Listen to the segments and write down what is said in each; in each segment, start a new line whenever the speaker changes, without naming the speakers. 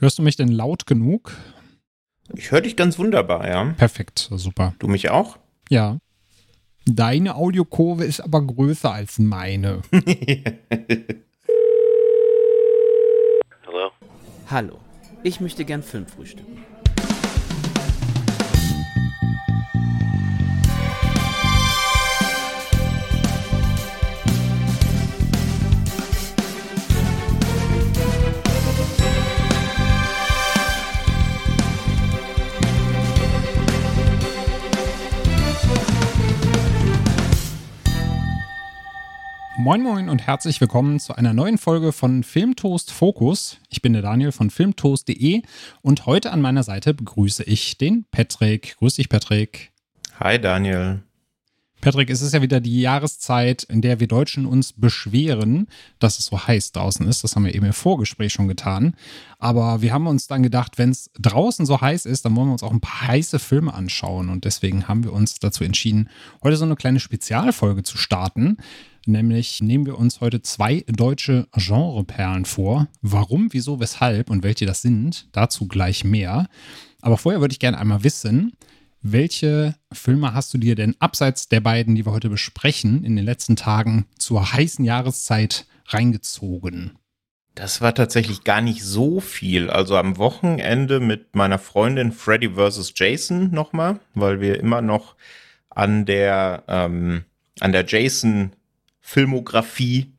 Hörst du mich denn laut genug?
Ich höre dich ganz wunderbar, ja.
Perfekt, super.
Du mich auch?
Ja. Deine Audiokurve ist aber größer als meine.
Hallo?
Hallo, ich möchte gern Film frühstücken.
Moin Moin und herzlich willkommen zu einer neuen Folge von Filmtoast Focus. Ich bin der Daniel von filmtoast.de und heute an meiner Seite begrüße ich den Patrick. Grüß dich, Patrick.
Hi, Daniel.
Patrick, es ist ja wieder die Jahreszeit, in der wir Deutschen uns beschweren, dass es so heiß draußen ist. Das haben wir eben im Vorgespräch schon getan. Aber wir haben uns dann gedacht, wenn es draußen so heiß ist, dann wollen wir uns auch ein paar heiße Filme anschauen. Und deswegen haben wir uns dazu entschieden, heute so eine kleine Spezialfolge zu starten. Nämlich nehmen wir uns heute zwei deutsche Genreperlen vor. Warum, wieso, weshalb und welche das sind, dazu gleich mehr. Aber vorher würde ich gerne einmal wissen, welche Filme hast du dir denn abseits der beiden, die wir heute besprechen, in den letzten Tagen zur heißen Jahreszeit reingezogen?
Das war tatsächlich gar nicht so viel. Also am Wochenende mit meiner Freundin Freddy vs. Jason nochmal, weil wir immer noch an der, ähm, an der Jason Filmografie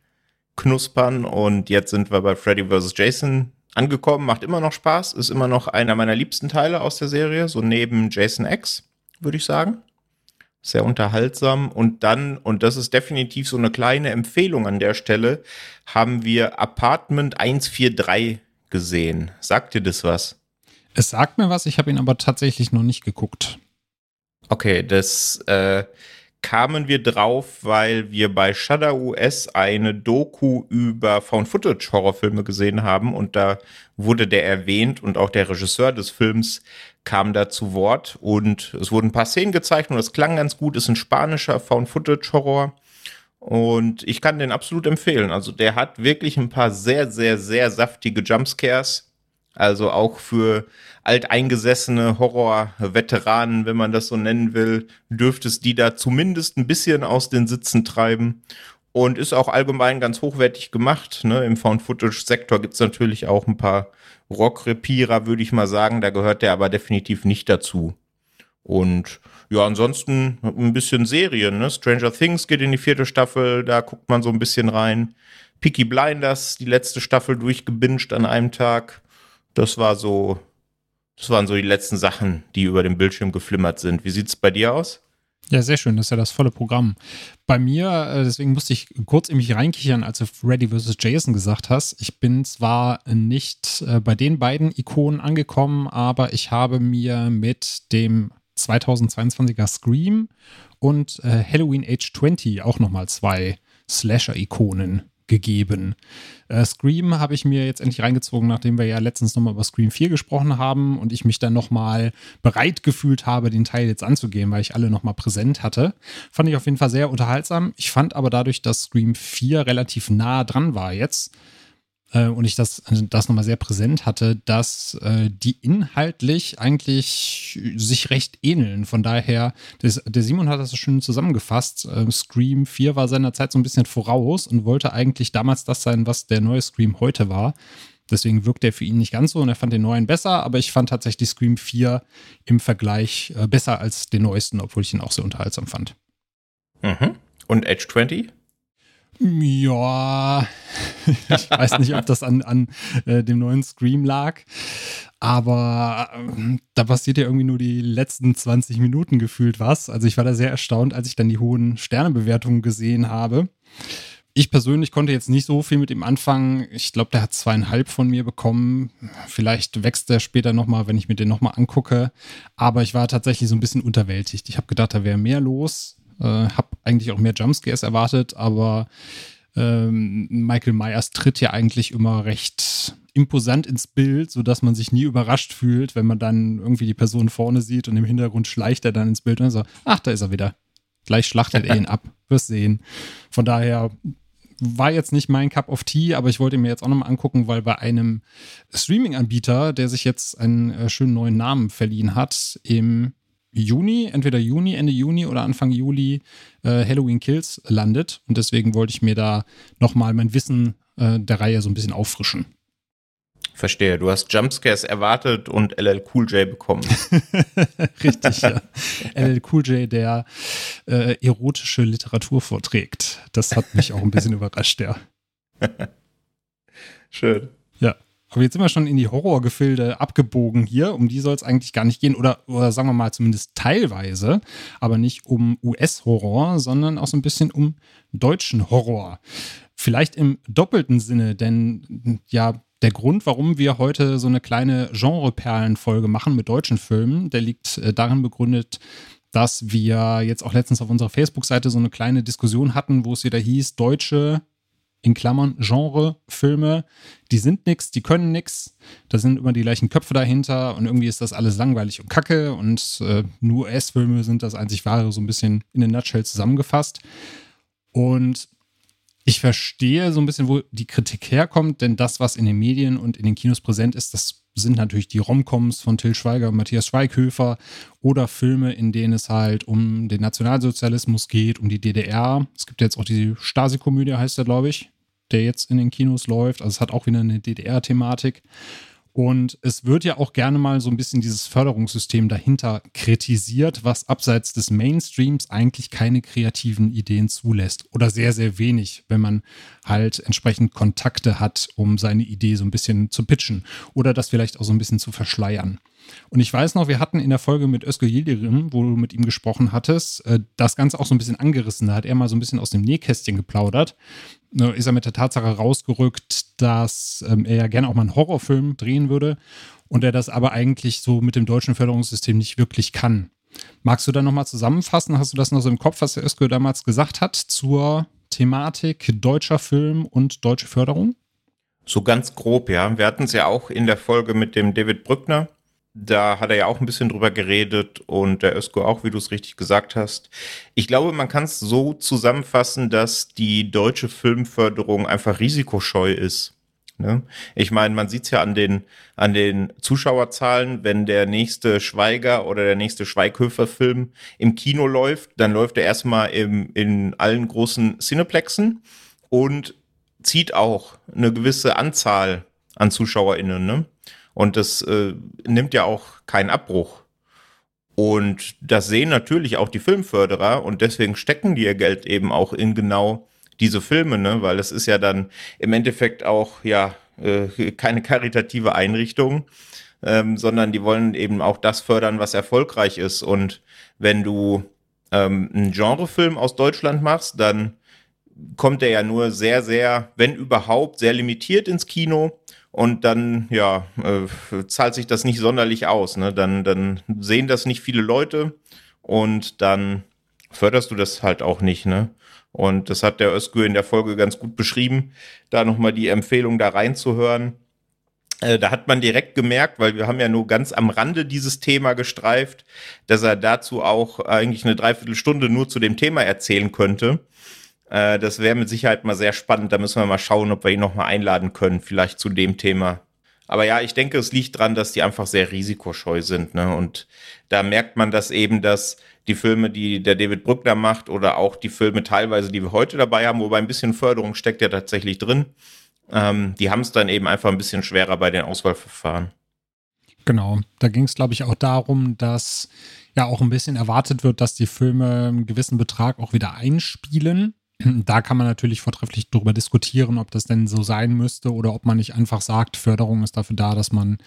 knuspern und jetzt sind wir bei Freddy vs. Jason angekommen, macht immer noch Spaß, ist immer noch einer meiner liebsten Teile aus der Serie, so neben Jason X, würde ich sagen. Sehr unterhaltsam. Und dann, und das ist definitiv so eine kleine Empfehlung an der Stelle, haben wir Apartment 143 gesehen. Sagt dir das was?
Es sagt mir was, ich habe ihn aber tatsächlich noch nicht geguckt.
Okay, das äh, kamen wir drauf, weil wir bei Shudder US eine Doku über Found-Footage-Horrorfilme gesehen haben und da wurde der erwähnt und auch der Regisseur des Films kam da zu Wort und es wurden ein paar Szenen gezeigt und es klang ganz gut, ist ein spanischer Found-Footage-Horror und ich kann den absolut empfehlen. Also der hat wirklich ein paar sehr, sehr, sehr saftige Jumpscares also auch für alteingesessene Horror-Veteranen, wenn man das so nennen will, dürfte es die da zumindest ein bisschen aus den Sitzen treiben. Und ist auch allgemein ganz hochwertig gemacht. Ne? Im Found-Footage-Sektor gibt es natürlich auch ein paar Rock-Repierer, würde ich mal sagen. Da gehört der aber definitiv nicht dazu. Und ja, ansonsten ein bisschen Serien. Ne? Stranger Things geht in die vierte Staffel, da guckt man so ein bisschen rein. Peaky Blinders, die letzte Staffel durchgebinged an einem Tag. Das war so, das waren so die letzten Sachen, die über dem Bildschirm geflimmert sind. Wie sieht es bei dir aus?
Ja, sehr schön. Das ist ja das volle Programm. Bei mir, äh, deswegen musste ich kurz in mich reinkichern, als du Freddy vs. Jason gesagt hast. Ich bin zwar nicht äh, bei den beiden Ikonen angekommen, aber ich habe mir mit dem 2022er Scream und äh, Halloween Age 20 auch nochmal zwei Slasher-Ikonen gegeben. Äh, Scream habe ich mir jetzt endlich reingezogen, nachdem wir ja letztens nochmal über Scream 4 gesprochen haben und ich mich dann nochmal bereit gefühlt habe, den Teil jetzt anzugehen, weil ich alle nochmal präsent hatte. Fand ich auf jeden Fall sehr unterhaltsam. Ich fand aber dadurch, dass Scream 4 relativ nah dran war jetzt, äh, und ich das, das nochmal sehr präsent hatte, dass äh, die inhaltlich eigentlich sich recht ähneln. Von daher, das, der Simon hat das so schön zusammengefasst. Äh, Scream 4 war seiner Zeit so ein bisschen voraus und wollte eigentlich damals das sein, was der neue Scream heute war. Deswegen wirkt er für ihn nicht ganz so und er fand den neuen besser, aber ich fand tatsächlich Scream 4 im Vergleich äh, besser als den neuesten, obwohl ich ihn auch sehr unterhaltsam fand.
Mhm. Und Edge 20?
Ja, ich weiß nicht, ob das an, an äh, dem neuen Scream lag, aber äh, da passiert ja irgendwie nur die letzten 20 Minuten gefühlt was. Also ich war da sehr erstaunt, als ich dann die hohen Sternebewertungen gesehen habe. Ich persönlich konnte jetzt nicht so viel mit ihm anfangen. Ich glaube, der hat zweieinhalb von mir bekommen. Vielleicht wächst der später nochmal, wenn ich mir den nochmal angucke. Aber ich war tatsächlich so ein bisschen unterwältigt. Ich habe gedacht, da wäre mehr los. Äh, hab eigentlich auch mehr Jumpscares erwartet, aber ähm, Michael Myers tritt ja eigentlich immer recht imposant ins Bild, sodass man sich nie überrascht fühlt, wenn man dann irgendwie die Person vorne sieht und im Hintergrund schleicht er dann ins Bild und so, ach, da ist er wieder. Gleich schlachtet er ihn ab. Wirst sehen. Von daher war jetzt nicht mein Cup of Tea, aber ich wollte mir jetzt auch nochmal angucken, weil bei einem Streaming-Anbieter, der sich jetzt einen äh, schönen neuen Namen verliehen hat, im Juni, entweder Juni, Ende Juni oder Anfang Juli äh, Halloween Kills landet. Und deswegen wollte ich mir da nochmal mein Wissen äh, der Reihe so ein bisschen auffrischen.
Verstehe, du hast Jumpscares erwartet und LL Cool J bekommen.
Richtig, ja. LL Cool J, der äh, erotische Literatur vorträgt. Das hat mich auch ein bisschen überrascht, ja.
Schön.
Aber jetzt sind wir schon in die Horrorgefilde abgebogen hier. Um die soll es eigentlich gar nicht gehen. Oder, oder sagen wir mal zumindest teilweise. Aber nicht um US-Horror, sondern auch so ein bisschen um deutschen Horror. Vielleicht im doppelten Sinne, denn ja, der Grund, warum wir heute so eine kleine Genreperlenfolge machen mit deutschen Filmen, der liegt äh, darin begründet, dass wir jetzt auch letztens auf unserer Facebook-Seite so eine kleine Diskussion hatten, wo es wieder hieß, deutsche in Klammern Genre-Filme, die sind nix, die können nix, da sind immer die gleichen Köpfe dahinter und irgendwie ist das alles langweilig und kacke und äh, nur S-Filme sind das einzig wahre, so ein bisschen in den Nutshell zusammengefasst. Und ich verstehe so ein bisschen, wo die Kritik herkommt, denn das, was in den Medien und in den Kinos präsent ist, das sind natürlich die Romcoms von Till Schweiger und Matthias Schweighöfer oder Filme, in denen es halt um den Nationalsozialismus geht, um die DDR. Es gibt jetzt auch die Stasi-Komödie, heißt der, glaube ich, der jetzt in den Kinos läuft. Also es hat auch wieder eine DDR-Thematik. Und es wird ja auch gerne mal so ein bisschen dieses Förderungssystem dahinter kritisiert, was abseits des Mainstreams eigentlich keine kreativen Ideen zulässt. Oder sehr, sehr wenig, wenn man halt entsprechend Kontakte hat, um seine Idee so ein bisschen zu pitchen. Oder das vielleicht auch so ein bisschen zu verschleiern. Und ich weiß noch, wir hatten in der Folge mit Özgür Yildirim, wo du mit ihm gesprochen hattest, äh, das Ganze auch so ein bisschen angerissen. Da hat er mal so ein bisschen aus dem Nähkästchen geplaudert. Ist er mit der Tatsache rausgerückt, dass ähm, er ja gerne auch mal einen Horrorfilm drehen würde und er das aber eigentlich so mit dem deutschen Förderungssystem nicht wirklich kann. Magst du da nochmal zusammenfassen? Hast du das noch so im Kopf, was der Özgür damals gesagt hat zur Thematik deutscher Film und deutsche Förderung?
So ganz grob, ja. Wir hatten es ja auch in der Folge mit dem David Brückner da hat er ja auch ein bisschen drüber geredet und der Ösko auch, wie du es richtig gesagt hast. Ich glaube, man kann es so zusammenfassen, dass die deutsche Filmförderung einfach risikoscheu ist. Ne? Ich meine, man sieht es ja an den, an den Zuschauerzahlen, wenn der nächste Schweiger oder der nächste Schweighöfer-Film im Kino läuft, dann läuft er erstmal im, in allen großen Cineplexen und zieht auch eine gewisse Anzahl an ZuschauerInnen. Ne? Und das äh, nimmt ja auch keinen Abbruch. Und das sehen natürlich auch die Filmförderer und deswegen stecken die ihr Geld eben auch in genau diese Filme, ne? weil es ist ja dann im Endeffekt auch ja äh, keine karitative Einrichtung, ähm, sondern die wollen eben auch das fördern, was erfolgreich ist. Und wenn du ähm, einen Genrefilm aus Deutschland machst, dann kommt er ja nur sehr, sehr, wenn überhaupt, sehr limitiert ins Kino und dann, ja, äh, zahlt sich das nicht sonderlich aus. Ne? Dann, dann sehen das nicht viele Leute und dann förderst du das halt auch nicht. Ne? Und das hat der Özgür in der Folge ganz gut beschrieben, da nochmal die Empfehlung da reinzuhören. Äh, da hat man direkt gemerkt, weil wir haben ja nur ganz am Rande dieses Thema gestreift, dass er dazu auch eigentlich eine Dreiviertelstunde nur zu dem Thema erzählen könnte. Äh, das wäre mit Sicherheit mal sehr spannend. Da müssen wir mal schauen, ob wir ihn nochmal einladen können, vielleicht zu dem Thema. Aber ja, ich denke, es liegt dran, dass die einfach sehr risikoscheu sind. Ne? Und da merkt man das eben, dass die Filme, die der David Brückner macht oder auch die Filme teilweise, die wir heute dabei haben, wobei ein bisschen Förderung steckt ja tatsächlich drin, ähm, die haben es dann eben einfach ein bisschen schwerer bei den Auswahlverfahren.
Genau, da ging es, glaube ich, auch darum, dass ja auch ein bisschen erwartet wird, dass die Filme einen gewissen Betrag auch wieder einspielen. Da kann man natürlich vortrefflich darüber diskutieren, ob das denn so sein müsste oder ob man nicht einfach sagt, Förderung ist dafür da, dass man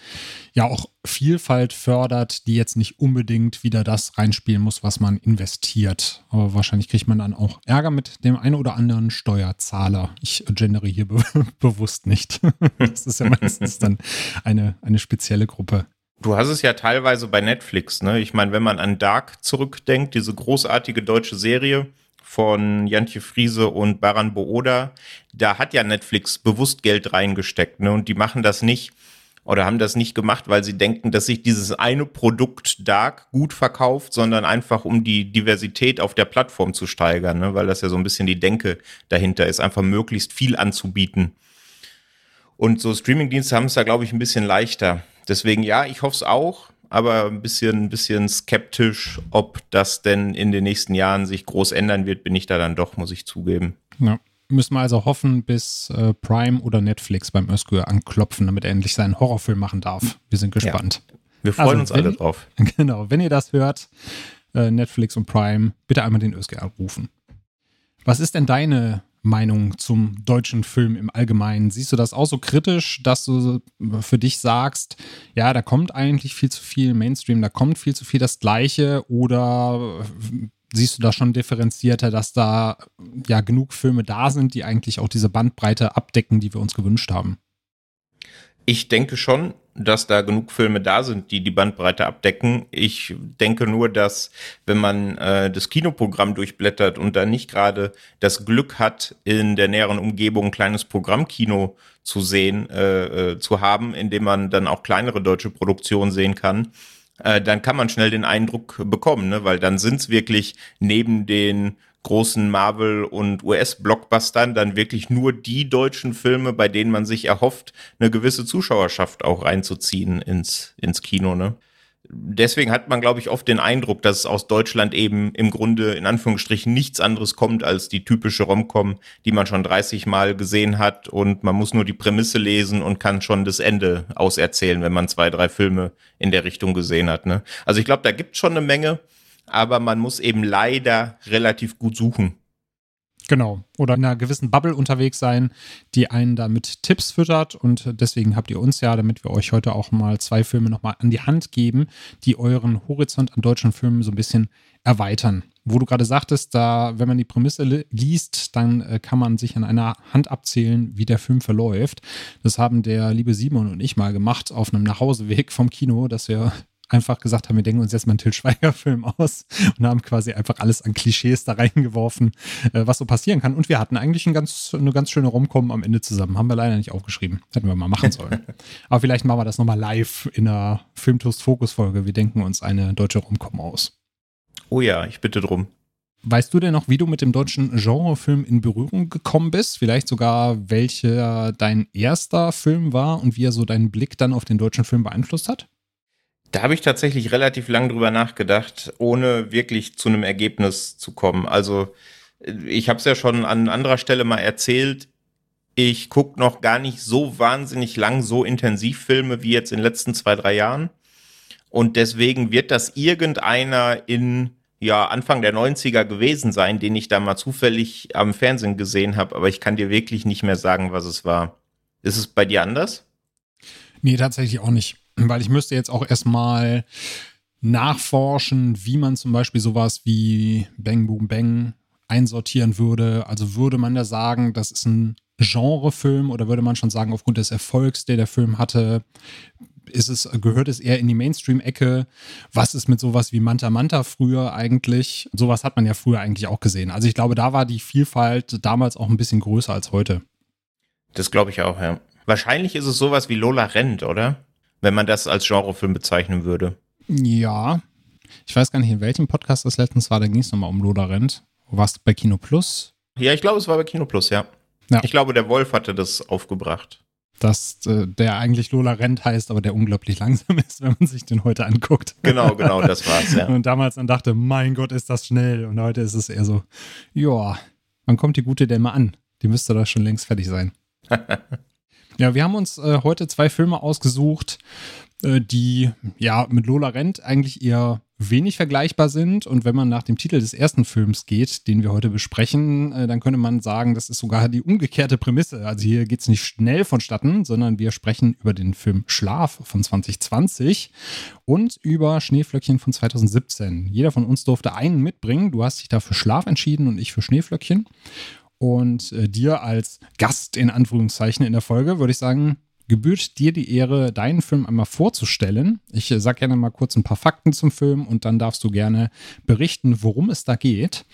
ja auch Vielfalt fördert, die jetzt nicht unbedingt wieder das reinspielen muss, was man investiert. Aber wahrscheinlich kriegt man dann auch Ärger mit dem einen oder anderen Steuerzahler. Ich gendere hier be bewusst nicht. das ist ja meistens dann eine, eine spezielle Gruppe.
Du hast es ja teilweise bei Netflix, ne? Ich meine, wenn man an Dark zurückdenkt, diese großartige deutsche Serie, von Jantje Friese und Baran Booda, da hat ja Netflix bewusst Geld reingesteckt. Ne? Und die machen das nicht, oder haben das nicht gemacht, weil sie denken, dass sich dieses eine Produkt Dark gut verkauft, sondern einfach um die Diversität auf der Plattform zu steigern, ne? weil das ja so ein bisschen die Denke dahinter ist, einfach möglichst viel anzubieten. Und so Streamingdienste haben es da, glaube ich, ein bisschen leichter. Deswegen ja, ich hoffe es auch, aber ein bisschen, ein bisschen skeptisch, ob das denn in den nächsten Jahren sich groß ändern wird, bin ich da dann doch, muss ich zugeben.
Ja müssen wir also hoffen, bis äh, Prime oder Netflix beim Özgür anklopfen, damit er endlich seinen Horrorfilm machen darf. Wir sind gespannt.
Ja. Wir freuen also, uns alle drauf.
Genau, wenn ihr das hört, äh, Netflix und Prime, bitte einmal den Özgür anrufen. Was ist denn deine Meinung zum deutschen Film im Allgemeinen? Siehst du das auch so kritisch, dass du für dich sagst, ja, da kommt eigentlich viel zu viel Mainstream, da kommt viel zu viel das Gleiche oder siehst du da schon differenzierter, dass da ja genug Filme da sind, die eigentlich auch diese Bandbreite abdecken, die wir uns gewünscht haben?
Ich denke schon, dass da genug Filme da sind, die die Bandbreite abdecken. Ich denke nur, dass wenn man äh, das Kinoprogramm durchblättert und da nicht gerade das Glück hat, in der näheren Umgebung ein kleines Programmkino zu sehen, äh, äh, zu haben, in dem man dann auch kleinere deutsche Produktionen sehen kann, äh, dann kann man schnell den Eindruck bekommen, ne? weil dann sind es wirklich neben den großen Marvel- und US-Blockbustern dann wirklich nur die deutschen Filme, bei denen man sich erhofft, eine gewisse Zuschauerschaft auch reinzuziehen ins, ins Kino. Ne? deswegen hat man, glaube ich, oft den Eindruck, dass aus Deutschland eben im Grunde in Anführungsstrichen nichts anderes kommt als die typische Romcom, die man schon 30 Mal gesehen hat und man muss nur die Prämisse lesen und kann schon das Ende auserzählen, wenn man zwei, drei Filme in der Richtung gesehen hat. Ne? Also ich glaube, da gibt es schon eine Menge, aber man muss eben leider relativ gut suchen.
Genau. Oder in einer gewissen Bubble unterwegs sein, die einen da mit Tipps füttert. Und deswegen habt ihr uns ja, damit wir euch heute auch mal zwei Filme nochmal an die Hand geben, die euren Horizont an deutschen Filmen so ein bisschen erweitern. Wo du gerade sagtest, da, wenn man die Prämisse liest, dann äh, kann man sich an einer Hand abzählen, wie der Film verläuft. Das haben der liebe Simon und ich mal gemacht auf einem Nachhauseweg vom Kino, dass wir einfach gesagt haben, wir denken uns jetzt mal einen Till Schweiger-Film aus und haben quasi einfach alles an Klischees da reingeworfen, äh, was so passieren kann. Und wir hatten eigentlich ein ganz, eine ganz schöne Romcom am Ende zusammen. Haben wir leider nicht aufgeschrieben. Hätten wir mal machen sollen. Aber vielleicht machen wir das nochmal live in einer Filmtoast-Fokus-Folge. Wir denken uns eine deutsche Romcom aus.
Oh ja, ich bitte drum.
Weißt du denn noch, wie du mit dem deutschen Genrefilm in Berührung gekommen bist? Vielleicht sogar, welcher dein erster Film war und wie er so deinen Blick dann auf den deutschen Film beeinflusst hat?
Da habe ich tatsächlich relativ lang drüber nachgedacht, ohne wirklich zu einem Ergebnis zu kommen. Also ich habe es ja schon an anderer Stelle mal erzählt. Ich gucke noch gar nicht so wahnsinnig lang so intensiv Filme wie jetzt in den letzten zwei, drei Jahren. Und deswegen wird das irgendeiner in ja, Anfang der 90er gewesen sein, den ich da mal zufällig am Fernsehen gesehen habe, aber ich kann dir wirklich nicht mehr sagen, was es war. Ist es bei dir anders?
Nee, tatsächlich auch nicht weil ich müsste jetzt auch erstmal nachforschen, wie man zum Beispiel sowas wie Bang Boom Bang einsortieren würde. Also würde man da sagen, das ist ein Genrefilm oder würde man schon sagen, aufgrund des Erfolgs, der der Film hatte, ist es, gehört es eher in die Mainstream-Ecke? Was ist mit sowas wie Manta Manta früher eigentlich? Sowas hat man ja früher eigentlich auch gesehen. Also ich glaube, da war die Vielfalt damals auch ein bisschen größer als heute.
Das glaube ich auch, ja. Wahrscheinlich ist es sowas wie Lola Rent, oder? Wenn man das als Genrefilm bezeichnen würde.
Ja. Ich weiß gar nicht, in welchem Podcast das letztens war, da ging es nochmal um Lola Rent. Warst du bei Kino Plus?
Ja, ich glaube, es war bei Kino Plus, ja. ja. Ich glaube, der Wolf hatte das aufgebracht.
Dass äh, der eigentlich Lola Rent heißt, aber der unglaublich langsam ist, wenn man sich den heute anguckt.
Genau, genau, das war's, ja.
Und damals dann dachte, mein Gott, ist das schnell. Und heute ist es eher so, ja, wann kommt die gute denn mal an? Die müsste da schon längst fertig sein. Ja, wir haben uns äh, heute zwei Filme ausgesucht, äh, die ja mit Lola Rent eigentlich eher wenig vergleichbar sind. Und wenn man nach dem Titel des ersten Films geht, den wir heute besprechen, äh, dann könnte man sagen, das ist sogar die umgekehrte Prämisse. Also hier geht es nicht schnell vonstatten, sondern wir sprechen über den Film Schlaf von 2020 und über Schneeflöckchen von 2017. Jeder von uns durfte einen mitbringen. Du hast dich da für Schlaf entschieden und ich für Schneeflöckchen. Und äh, dir als Gast in Anführungszeichen in der Folge würde ich sagen, gebührt dir die Ehre, deinen Film einmal vorzustellen. Ich äh, sage gerne mal kurz ein paar Fakten zum Film und dann darfst du gerne berichten, worum es da geht.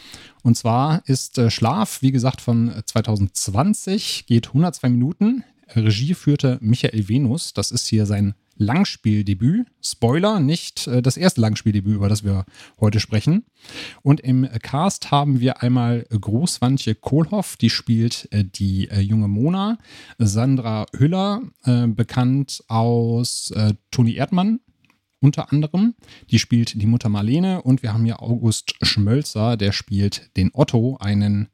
Und zwar ist äh, Schlaf, wie gesagt, von 2020, äh, geht 102 Minuten. Regie führte Michael Venus. Das ist hier sein Langspieldebüt. Spoiler, nicht äh, das erste Langspieldebüt, über das wir heute sprechen. Und im Cast haben wir einmal Großwantje Kohlhoff, die spielt äh, die äh, junge Mona. Sandra Hüller, bekannt aus Toni Erdmann, unter anderem. Die spielt die Mutter Marlene und wir haben hier August Schmölzer, der spielt den Otto, einen,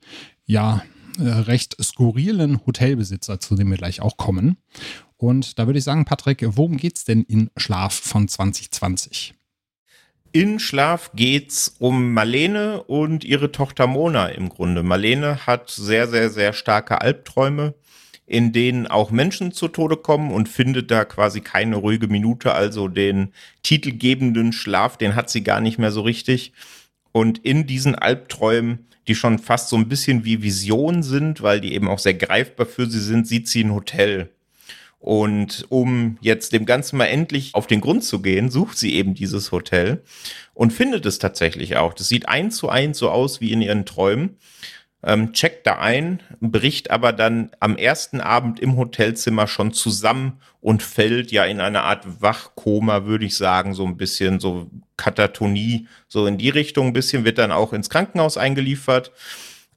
ja, recht skurrilen Hotelbesitzer, zu dem wir gleich auch kommen. Und da würde ich sagen, Patrick, worum geht es denn in Schlaf von 2020?
In Schlaf geht's um Marlene und ihre Tochter Mona im Grunde. Marlene hat sehr, sehr, sehr starke Albträume, in denen auch Menschen zu Tode kommen und findet da quasi keine ruhige Minute. Also den titelgebenden Schlaf, den hat sie gar nicht mehr so richtig. Und in diesen Albträumen, die schon fast so ein bisschen wie Vision sind, weil die eben auch sehr greifbar für sie sind, sieht sie ein Hotel und um jetzt dem Ganzen mal endlich auf den Grund zu gehen, sucht sie eben dieses Hotel und findet es tatsächlich auch. Das sieht eins zu eins so aus wie in ihren Träumen. Ähm, checkt da ein, bricht aber dann am ersten Abend im Hotelzimmer schon zusammen und fällt ja in eine Art Wachkoma, würde ich sagen, so ein bisschen so Katatonie, so in die Richtung ein bisschen, wird dann auch ins Krankenhaus eingeliefert.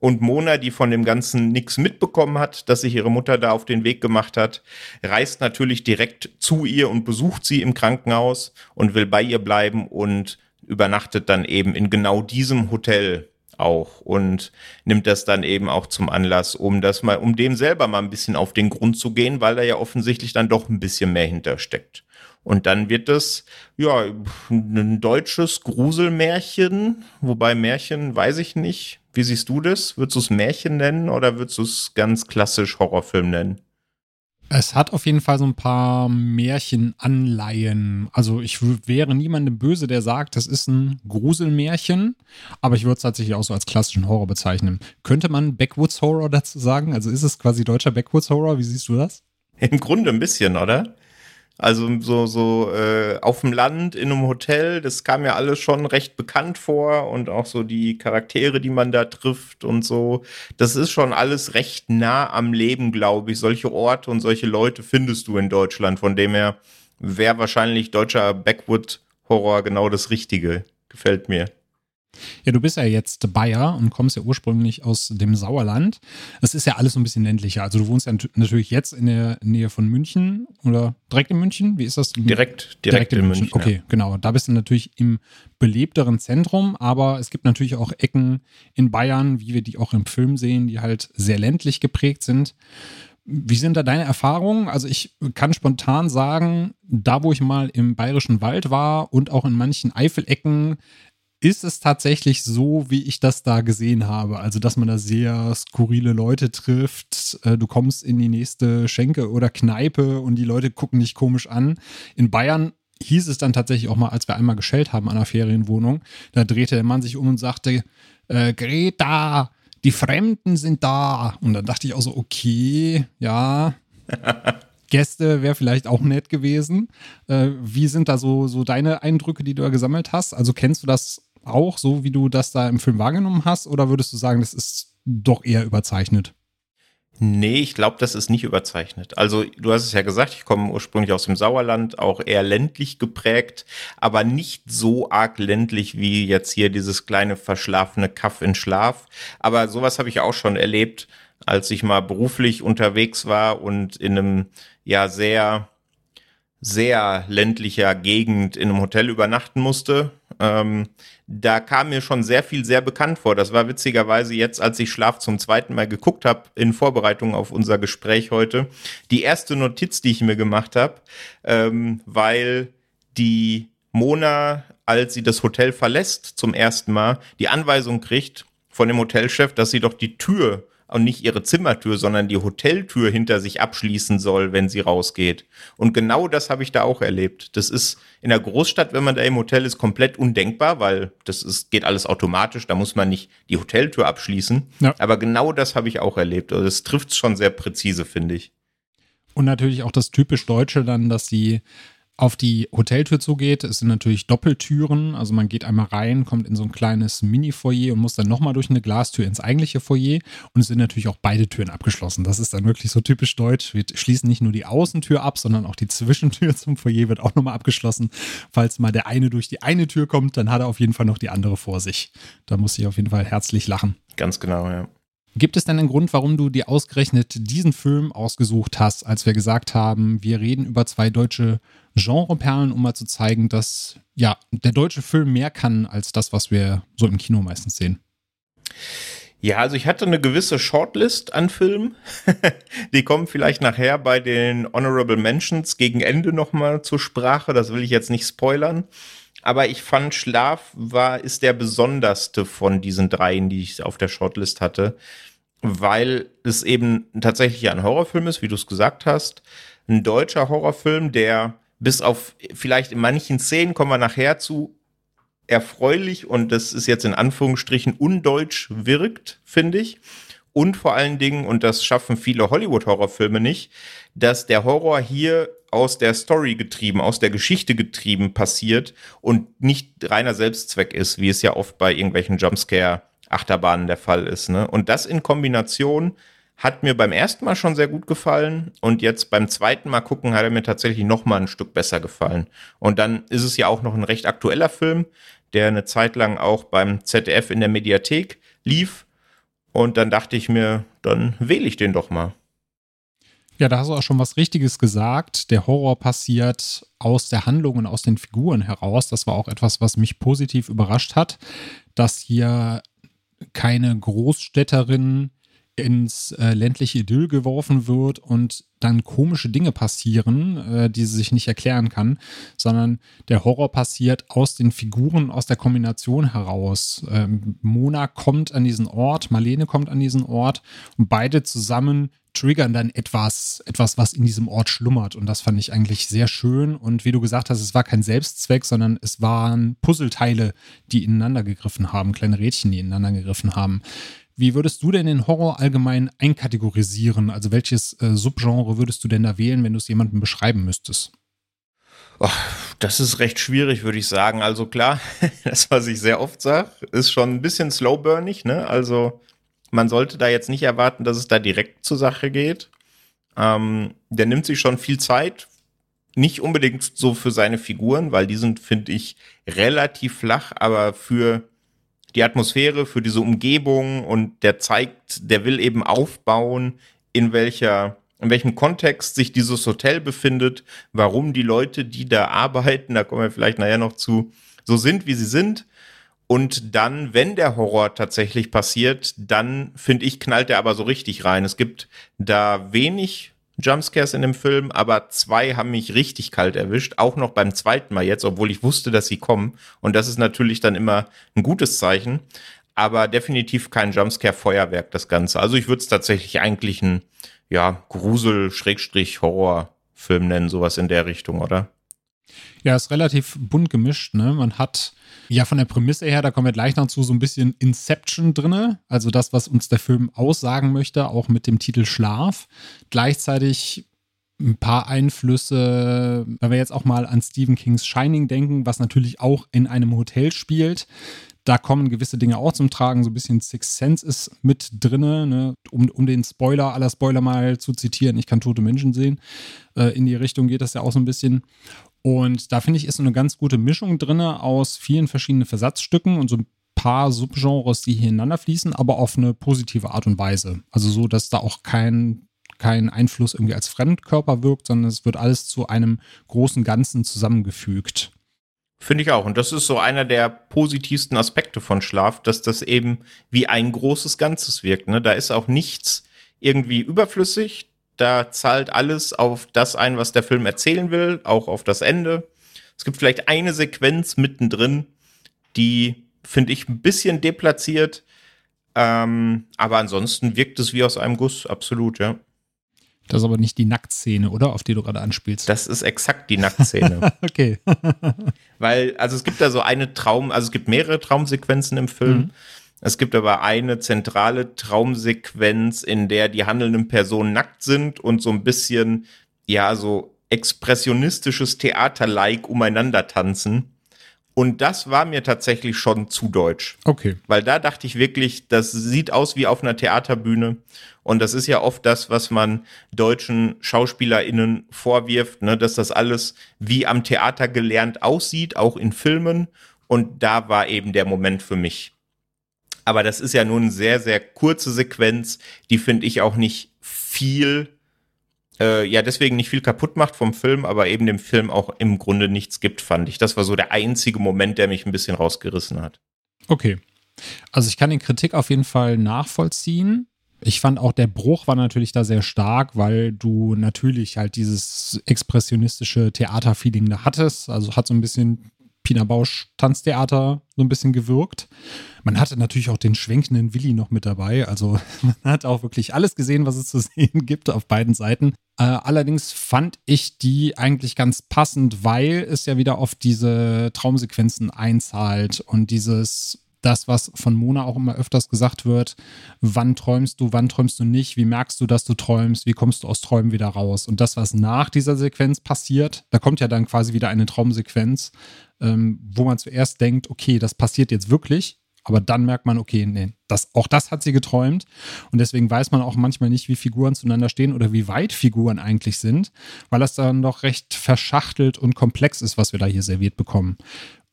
Und Mona, die von dem Ganzen nichts mitbekommen hat, dass sich ihre Mutter da auf den Weg gemacht hat, reist natürlich direkt zu ihr und besucht sie im Krankenhaus und will bei ihr bleiben und übernachtet dann eben in genau diesem Hotel auch und nimmt das dann eben auch zum Anlass, um das mal, um dem selber mal ein bisschen auf den Grund zu gehen, weil da ja offensichtlich dann doch ein bisschen mehr hintersteckt. Und dann wird es, ja, ein deutsches Gruselmärchen, wobei Märchen weiß ich nicht. Wie siehst du das? Würdest du es Märchen nennen oder würdest du es ganz klassisch Horrorfilm nennen?
Es hat auf jeden Fall so ein paar Märchenanleihen. Also ich wäre niemandem böse, der sagt, das ist ein Gruselmärchen, aber ich würde es tatsächlich auch so als klassischen Horror bezeichnen. Könnte man Backwoods Horror dazu sagen? Also ist es quasi deutscher Backwoods Horror? Wie siehst du das?
Im Grunde ein bisschen, oder? Also so, so äh, auf dem Land, in einem Hotel, das kam ja alles schon recht bekannt vor und auch so die Charaktere, die man da trifft und so. Das ist schon alles recht nah am Leben, glaube ich. Solche Orte und solche Leute findest du in Deutschland. Von dem her wäre wahrscheinlich deutscher Backwood-Horror genau das Richtige. Gefällt mir.
Ja, du bist ja jetzt Bayer und kommst ja ursprünglich aus dem Sauerland. Es ist ja alles so ein bisschen ländlicher. Also du wohnst ja natürlich jetzt in der Nähe von München oder direkt in München. Wie ist das?
Direkt, direkt, direkt in, in, München.
Okay, ja. genau. Da bist du natürlich im belebteren Zentrum, aber es gibt natürlich auch Ecken in Bayern, wie wir die auch im Film sehen, die halt sehr ländlich geprägt sind. Wie sind da deine Erfahrungen? Also ich kann spontan sagen, da wo ich mal im Bayerischen Wald war und auch in manchen Eifelecken, ist es tatsächlich so, wie ich das da gesehen habe. Also, dass man da sehr skurrile Leute trifft. Äh, du kommst in die nächste Schenke oder Kneipe und die Leute gucken dich komisch an. In Bayern hieß es dann tatsächlich auch mal, als wir einmal geschellt haben an der Ferienwohnung, da drehte der Mann sich um und sagte, äh, Greta, die Fremden sind da. Und dann dachte ich auch so, okay, ja. Gäste wäre vielleicht auch nett gewesen. Äh, wie sind da so, so deine Eindrücke, die du da gesammelt hast? Also kennst du das auch so, wie du das da im Film wahrgenommen hast? Oder würdest du sagen, das ist doch eher überzeichnet?
Nee, ich glaube, das ist nicht überzeichnet. Also, du hast es ja gesagt, ich komme ursprünglich aus dem Sauerland, auch eher ländlich geprägt, aber nicht so arg ländlich wie jetzt hier dieses kleine verschlafene Kaff in Schlaf. Aber sowas habe ich auch schon erlebt, als ich mal beruflich unterwegs war und in einem ja sehr sehr ländlicher Gegend in einem Hotel übernachten musste. Ähm, da kam mir schon sehr viel sehr bekannt vor. Das war witzigerweise jetzt, als ich Schlaf zum zweiten Mal geguckt habe, in Vorbereitung auf unser Gespräch heute, die erste Notiz, die ich mir gemacht habe, ähm, weil die Mona, als sie das Hotel verlässt zum ersten Mal, die Anweisung kriegt von dem Hotelchef, dass sie doch die Tür und nicht ihre Zimmertür, sondern die Hoteltür hinter sich abschließen soll, wenn sie rausgeht. Und genau das habe ich da auch erlebt. Das ist in der Großstadt, wenn man da im Hotel ist, komplett undenkbar, weil das ist, geht alles automatisch. Da muss man nicht die Hoteltür abschließen. Ja. Aber genau das habe ich auch erlebt. Also das trifft es schon sehr präzise, finde ich.
Und natürlich auch das typisch Deutsche dann, dass sie auf die Hoteltür zugeht. Es sind natürlich Doppeltüren. Also man geht einmal rein, kommt in so ein kleines Mini-Foyer und muss dann nochmal durch eine Glastür ins eigentliche Foyer. Und es sind natürlich auch beide Türen abgeschlossen. Das ist dann wirklich so typisch deutsch. Wir schließen nicht nur die Außentür ab, sondern auch die Zwischentür zum Foyer wird auch nochmal abgeschlossen. Falls mal der eine durch die eine Tür kommt, dann hat er auf jeden Fall noch die andere vor sich. Da muss ich auf jeden Fall herzlich lachen.
Ganz genau, ja.
Gibt es denn einen Grund, warum du dir ausgerechnet diesen Film ausgesucht hast, als wir gesagt haben, wir reden über zwei deutsche Genreperlen, um mal zu zeigen, dass ja der deutsche Film mehr kann als das, was wir so im Kino meistens sehen?
Ja, also ich hatte eine gewisse Shortlist an Filmen. Die kommen vielleicht nachher bei den Honorable Mentions gegen Ende nochmal zur Sprache. Das will ich jetzt nicht spoilern. Aber ich fand Schlaf war, ist der besonderste von diesen dreien, die ich auf der Shortlist hatte, weil es eben tatsächlich ein Horrorfilm ist, wie du es gesagt hast. Ein deutscher Horrorfilm, der bis auf vielleicht in manchen Szenen kommen wir nachher zu, erfreulich und das ist jetzt in Anführungsstrichen undeutsch wirkt, finde ich. Und vor allen Dingen, und das schaffen viele Hollywood-Horrorfilme nicht, dass der Horror hier aus der Story getrieben, aus der Geschichte getrieben passiert und nicht reiner Selbstzweck ist, wie es ja oft bei irgendwelchen Jumpscare-Achterbahnen der Fall ist. Ne? Und das in Kombination hat mir beim ersten Mal schon sehr gut gefallen und jetzt beim zweiten Mal gucken hat er mir tatsächlich noch mal ein Stück besser gefallen. Und dann ist es ja auch noch ein recht aktueller Film, der eine Zeit lang auch beim ZDF in der Mediathek lief. Und dann dachte ich mir, dann wähle ich den doch mal.
Ja, da hast du auch schon was Richtiges gesagt. Der Horror passiert aus der Handlung und aus den Figuren heraus. Das war auch etwas, was mich positiv überrascht hat, dass hier keine Großstädterin ins äh, ländliche Idyll geworfen wird und dann komische Dinge passieren, äh, die sie sich nicht erklären kann, sondern der Horror passiert aus den Figuren, aus der Kombination heraus. Ähm, Mona kommt an diesen Ort, Marlene kommt an diesen Ort und beide zusammen triggern dann etwas, etwas, was in diesem Ort schlummert. Und das fand ich eigentlich sehr schön. Und wie du gesagt hast, es war kein Selbstzweck, sondern es waren Puzzleteile, die ineinander gegriffen haben, kleine Rädchen, die ineinander gegriffen haben. Wie würdest du denn den Horror allgemein einkategorisieren? Also welches äh, Subgenre würdest du denn da wählen, wenn du es jemandem beschreiben müsstest?
Oh, das ist recht schwierig, würde ich sagen. Also klar, das, was ich sehr oft sage, ist schon ein bisschen slowburnig. Ne? Also man sollte da jetzt nicht erwarten, dass es da direkt zur Sache geht. Ähm, der nimmt sich schon viel Zeit. Nicht unbedingt so für seine Figuren, weil die sind, finde ich, relativ flach, aber für die Atmosphäre, für diese Umgebung und der zeigt, der will eben aufbauen, in welcher in welchem Kontext sich dieses Hotel befindet, warum die Leute, die da arbeiten, da kommen wir vielleicht nachher noch zu, so sind, wie sie sind. Und dann, wenn der Horror tatsächlich passiert, dann finde ich, knallt er aber so richtig rein. Es gibt da wenig Jumpscares in dem Film, aber zwei haben mich richtig kalt erwischt, auch noch beim zweiten Mal jetzt, obwohl ich wusste, dass sie kommen. Und das ist natürlich dann immer ein gutes Zeichen, aber definitiv kein Jumpscare-Feuerwerk, das Ganze. Also ich würde es tatsächlich eigentlich ein, ja, Grusel-Horror-Film nennen, sowas in der Richtung, oder?
Ja, ist relativ bunt gemischt. Ne? Man hat ja von der Prämisse her, da kommen wir gleich noch zu, so ein bisschen Inception drinne. Also das, was uns der Film aussagen möchte, auch mit dem Titel Schlaf. Gleichzeitig ein paar Einflüsse, wenn wir jetzt auch mal an Stephen Kings Shining denken, was natürlich auch in einem Hotel spielt. Da kommen gewisse Dinge auch zum Tragen. So ein bisschen Sixth Sense ist mit drinne, ne? um, um den Spoiler aller Spoiler mal zu zitieren. Ich kann tote Menschen sehen. Äh, in die Richtung geht das ja auch so ein bisschen. Und da finde ich, ist eine ganz gute Mischung drin aus vielen verschiedenen Versatzstücken und so ein paar Subgenres, die hier ineinander fließen, aber auf eine positive Art und Weise. Also so, dass da auch kein, kein Einfluss irgendwie als Fremdkörper wirkt, sondern es wird alles zu einem großen Ganzen zusammengefügt.
Finde ich auch. Und das ist so einer der positivsten Aspekte von Schlaf, dass das eben wie ein großes Ganzes wirkt. Ne? Da ist auch nichts irgendwie überflüssig da zahlt alles auf das ein, was der Film erzählen will, auch auf das Ende. Es gibt vielleicht eine Sequenz mittendrin, die finde ich ein bisschen deplatziert. Ähm, aber ansonsten wirkt es wie aus einem Guss, absolut, ja.
Das ist aber nicht die Nacktszene, oder? Auf die du gerade anspielst.
Das ist exakt die Nacktszene.
okay.
Weil, also es gibt da so eine Traum, also es gibt mehrere Traumsequenzen im Film. Mhm. Es gibt aber eine zentrale Traumsequenz, in der die handelnden Personen nackt sind und so ein bisschen, ja, so expressionistisches Theater-like umeinander tanzen. Und das war mir tatsächlich schon zu deutsch.
Okay.
Weil da dachte ich wirklich, das sieht aus wie auf einer Theaterbühne. Und das ist ja oft das, was man deutschen SchauspielerInnen vorwirft, ne, dass das alles wie am Theater gelernt aussieht, auch in Filmen. Und da war eben der Moment für mich. Aber das ist ja nun eine sehr, sehr kurze Sequenz, die finde ich auch nicht viel äh, ja deswegen nicht viel kaputt macht vom Film, aber eben dem Film auch im Grunde nichts gibt, fand ich. Das war so der einzige Moment, der mich ein bisschen rausgerissen hat.
Okay. Also ich kann den Kritik auf jeden Fall nachvollziehen. Ich fand auch der Bruch war natürlich da sehr stark, weil du natürlich halt dieses expressionistische Theaterfeeling da hattest. Also hat so ein bisschen Pina Bausch Tanztheater so ein bisschen gewirkt. Man hatte natürlich auch den schwenkenden Willi noch mit dabei. Also man hat auch wirklich alles gesehen, was es zu sehen gibt auf beiden Seiten. Äh, allerdings fand ich die eigentlich ganz passend, weil es ja wieder auf diese Traumsequenzen einzahlt und dieses das, was von Mona auch immer öfters gesagt wird, wann träumst du, wann träumst du nicht, wie merkst du, dass du träumst, wie kommst du aus Träumen wieder raus. Und das, was nach dieser Sequenz passiert, da kommt ja dann quasi wieder eine Traumsequenz, ähm, wo man zuerst denkt, okay, das passiert jetzt wirklich, aber dann merkt man, okay, nee, das, auch das hat sie geträumt. Und deswegen weiß man auch manchmal nicht, wie Figuren zueinander stehen oder wie weit Figuren eigentlich sind, weil das dann doch recht verschachtelt und komplex ist, was wir da hier serviert bekommen.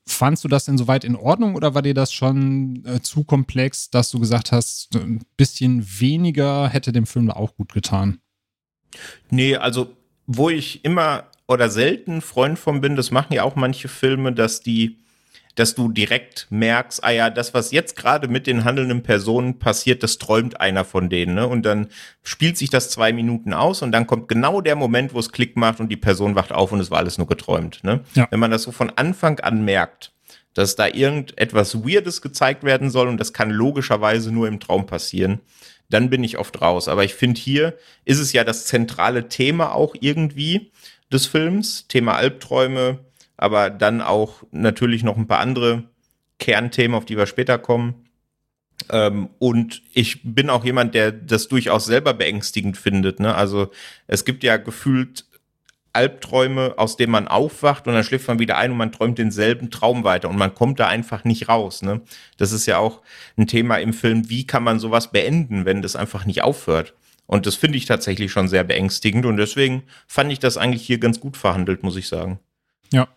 Fandst du das denn soweit in Ordnung oder war dir das schon äh, zu komplex, dass du gesagt hast, ein bisschen weniger hätte dem Film auch gut getan?
Nee, also wo ich immer oder selten Freund von bin, das machen ja auch manche Filme, dass die dass du direkt merkst, ah ja, das, was jetzt gerade mit den handelnden Personen passiert, das träumt einer von denen. Ne? Und dann spielt sich das zwei Minuten aus und dann kommt genau der Moment, wo es Klick macht und die Person wacht auf und es war alles nur geträumt. Ne? Ja. Wenn man das so von Anfang an merkt, dass da irgendetwas Weirdes gezeigt werden soll und das kann logischerweise nur im Traum passieren, dann bin ich oft raus. Aber ich finde, hier ist es ja das zentrale Thema auch irgendwie des Films, Thema Albträume, aber dann auch natürlich noch ein paar andere Kernthemen, auf die wir später kommen. Ähm, und ich bin auch jemand, der das durchaus selber beängstigend findet. Ne? Also es gibt ja gefühlt Albträume, aus denen man aufwacht und dann schläft man wieder ein und man träumt denselben Traum weiter und man kommt da einfach nicht raus. Ne? Das ist ja auch ein Thema im Film, wie kann man sowas beenden, wenn das einfach nicht aufhört. Und das finde ich tatsächlich schon sehr beängstigend und deswegen fand ich das eigentlich hier ganz gut verhandelt, muss ich sagen.
Ja,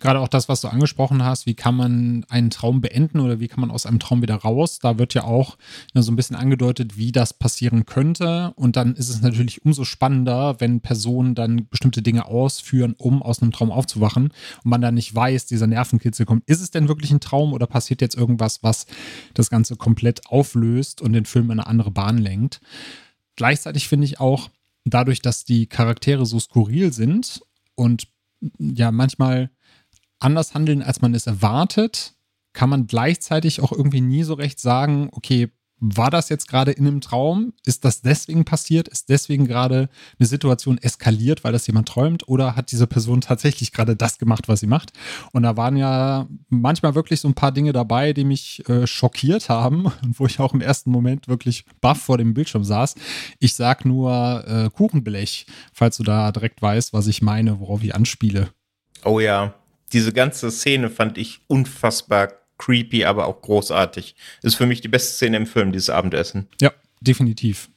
Gerade auch das, was du angesprochen hast, wie kann man einen Traum beenden oder wie kann man aus einem Traum wieder raus? Da wird ja auch ja, so ein bisschen angedeutet, wie das passieren könnte. Und dann ist es natürlich umso spannender, wenn Personen dann bestimmte Dinge ausführen, um aus einem Traum aufzuwachen und man dann nicht weiß, dieser Nervenkitzel kommt. Ist es denn wirklich ein Traum oder passiert jetzt irgendwas, was das Ganze komplett auflöst und den Film in eine andere Bahn lenkt? Gleichzeitig finde ich auch, dadurch, dass die Charaktere so skurril sind und ja manchmal anders handeln, als man es erwartet, kann man gleichzeitig auch irgendwie nie so recht sagen, okay, war das jetzt gerade in einem Traum? Ist das deswegen passiert? Ist deswegen gerade eine Situation eskaliert, weil das jemand träumt? Oder hat diese Person tatsächlich gerade das gemacht, was sie macht? Und da waren ja manchmal wirklich so ein paar Dinge dabei, die mich äh, schockiert haben und wo ich auch im ersten Moment wirklich baff vor dem Bildschirm saß. Ich sag nur äh, Kuchenblech, falls du da direkt weißt, was ich meine, worauf ich anspiele.
Oh ja, diese ganze Szene fand ich unfassbar creepy, aber auch großartig. Ist für mich die beste Szene im Film, dieses Abendessen.
Ja, definitiv.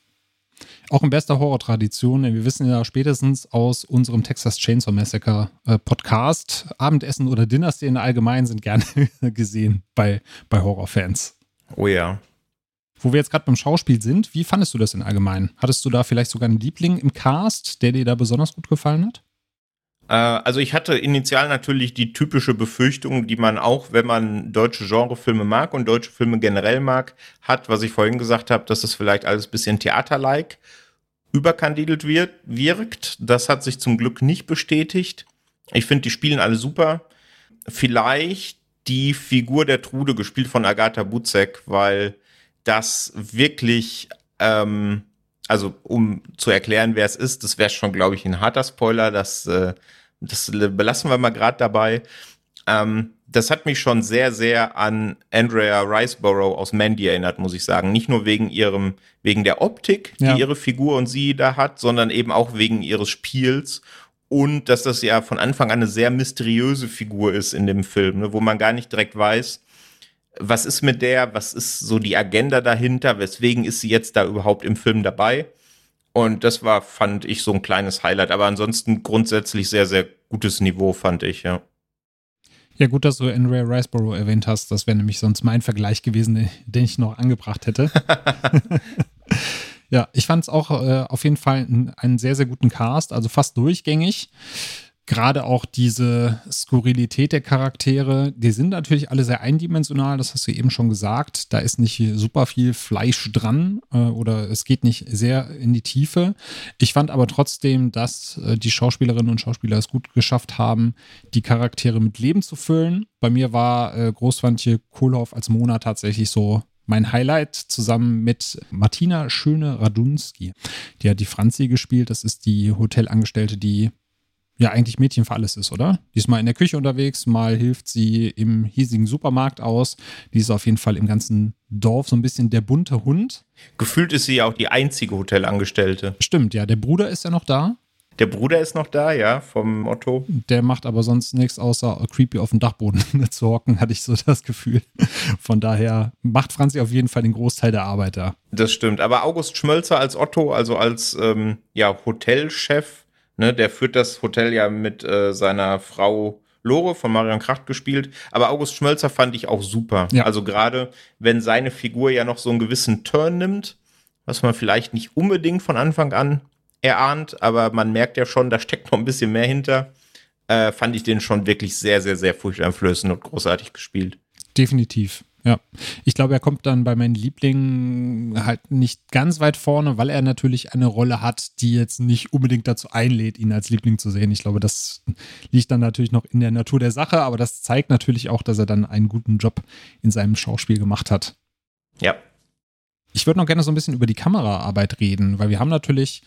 Auch in bester Horror-Tradition. Wir wissen ja spätestens aus unserem Texas Chainsaw Massacre äh, Podcast, Abendessen oder Dinnerszenen allgemein sind gerne gesehen bei, bei Horrorfans.
Oh ja.
Wo wir jetzt gerade beim Schauspiel sind, wie fandest du das in allgemein? Hattest du da vielleicht sogar einen Liebling im Cast, der dir da besonders gut gefallen hat?
Äh, also ich hatte initial natürlich die typische Befürchtung, die man auch, wenn man deutsche Genrefilme mag und deutsche Filme generell mag, hat, was ich vorhin gesagt habe, dass es vielleicht alles bisschen theaterlike überkandidelt wird, wirkt. Das hat sich zum Glück nicht bestätigt. Ich finde, die spielen alle super. Vielleicht die Figur der Trude, gespielt von Agatha Butzek, weil das wirklich, ähm, also um zu erklären, wer es ist, das wäre schon, glaube ich, ein harter Spoiler, dass äh, das belassen wir mal gerade dabei. Ähm, das hat mich schon sehr, sehr an Andrea Riceborough aus Mandy erinnert, muss ich sagen. Nicht nur wegen ihrem, wegen der Optik, die ja. ihre Figur und sie da hat, sondern eben auch wegen ihres Spiels und dass das ja von Anfang an eine sehr mysteriöse Figur ist in dem Film, ne, wo man gar nicht direkt weiß, was ist mit der, was ist so die Agenda dahinter, weswegen ist sie jetzt da überhaupt im Film dabei. Und das war, fand ich, so ein kleines Highlight. Aber ansonsten grundsätzlich sehr, sehr gutes Niveau, fand ich, ja.
Ja, gut, dass du Andrea Riceborough erwähnt hast. Das wäre nämlich sonst mein Vergleich gewesen, den ich noch angebracht hätte. ja, ich fand es auch äh, auf jeden Fall einen sehr, sehr guten Cast, also fast durchgängig gerade auch diese Skurrilität der Charaktere, die sind natürlich alle sehr eindimensional, das hast du eben schon gesagt. Da ist nicht super viel Fleisch dran äh, oder es geht nicht sehr in die Tiefe. Ich fand aber trotzdem, dass äh, die Schauspielerinnen und Schauspieler es gut geschafft haben, die Charaktere mit Leben zu füllen. Bei mir war äh, Großwandje Kohlhoff als Mona tatsächlich so mein Highlight zusammen mit Martina Schöne-Radunski. Die hat die Franzi gespielt. Das ist die Hotelangestellte, die ja eigentlich Mädchen für alles ist, oder? Die ist mal in der Küche unterwegs, mal hilft sie im hiesigen Supermarkt aus. Die ist auf jeden Fall im ganzen Dorf so ein bisschen der bunte Hund.
Gefühlt ist sie ja auch die einzige Hotelangestellte.
Stimmt, ja. Der Bruder ist ja noch da.
Der Bruder ist noch da, ja, vom Otto.
Der macht aber sonst nichts außer creepy auf dem Dachboden zu hocken, hatte ich so das Gefühl. Von daher macht Franzi auf jeden Fall den Großteil der Arbeit da.
Das stimmt. Aber August Schmölzer als Otto, also als ähm, ja, Hotelchef, Ne, der führt das Hotel ja mit äh, seiner Frau Lore von Marion Kracht gespielt. Aber August Schmölzer fand ich auch super. Ja. Also gerade wenn seine Figur ja noch so einen gewissen Turn nimmt, was man vielleicht nicht unbedingt von Anfang an erahnt, aber man merkt ja schon, da steckt noch ein bisschen mehr hinter. Äh, fand ich den schon wirklich sehr, sehr, sehr furchteinflößend und großartig gespielt.
Definitiv. Ja, ich glaube, er kommt dann bei meinen Lieblingen halt nicht ganz weit vorne, weil er natürlich eine Rolle hat, die jetzt nicht unbedingt dazu einlädt, ihn als Liebling zu sehen. Ich glaube, das liegt dann natürlich noch in der Natur der Sache, aber das zeigt natürlich auch, dass er dann einen guten Job in seinem Schauspiel gemacht hat.
Ja.
Ich würde noch gerne so ein bisschen über die Kameraarbeit reden, weil wir haben natürlich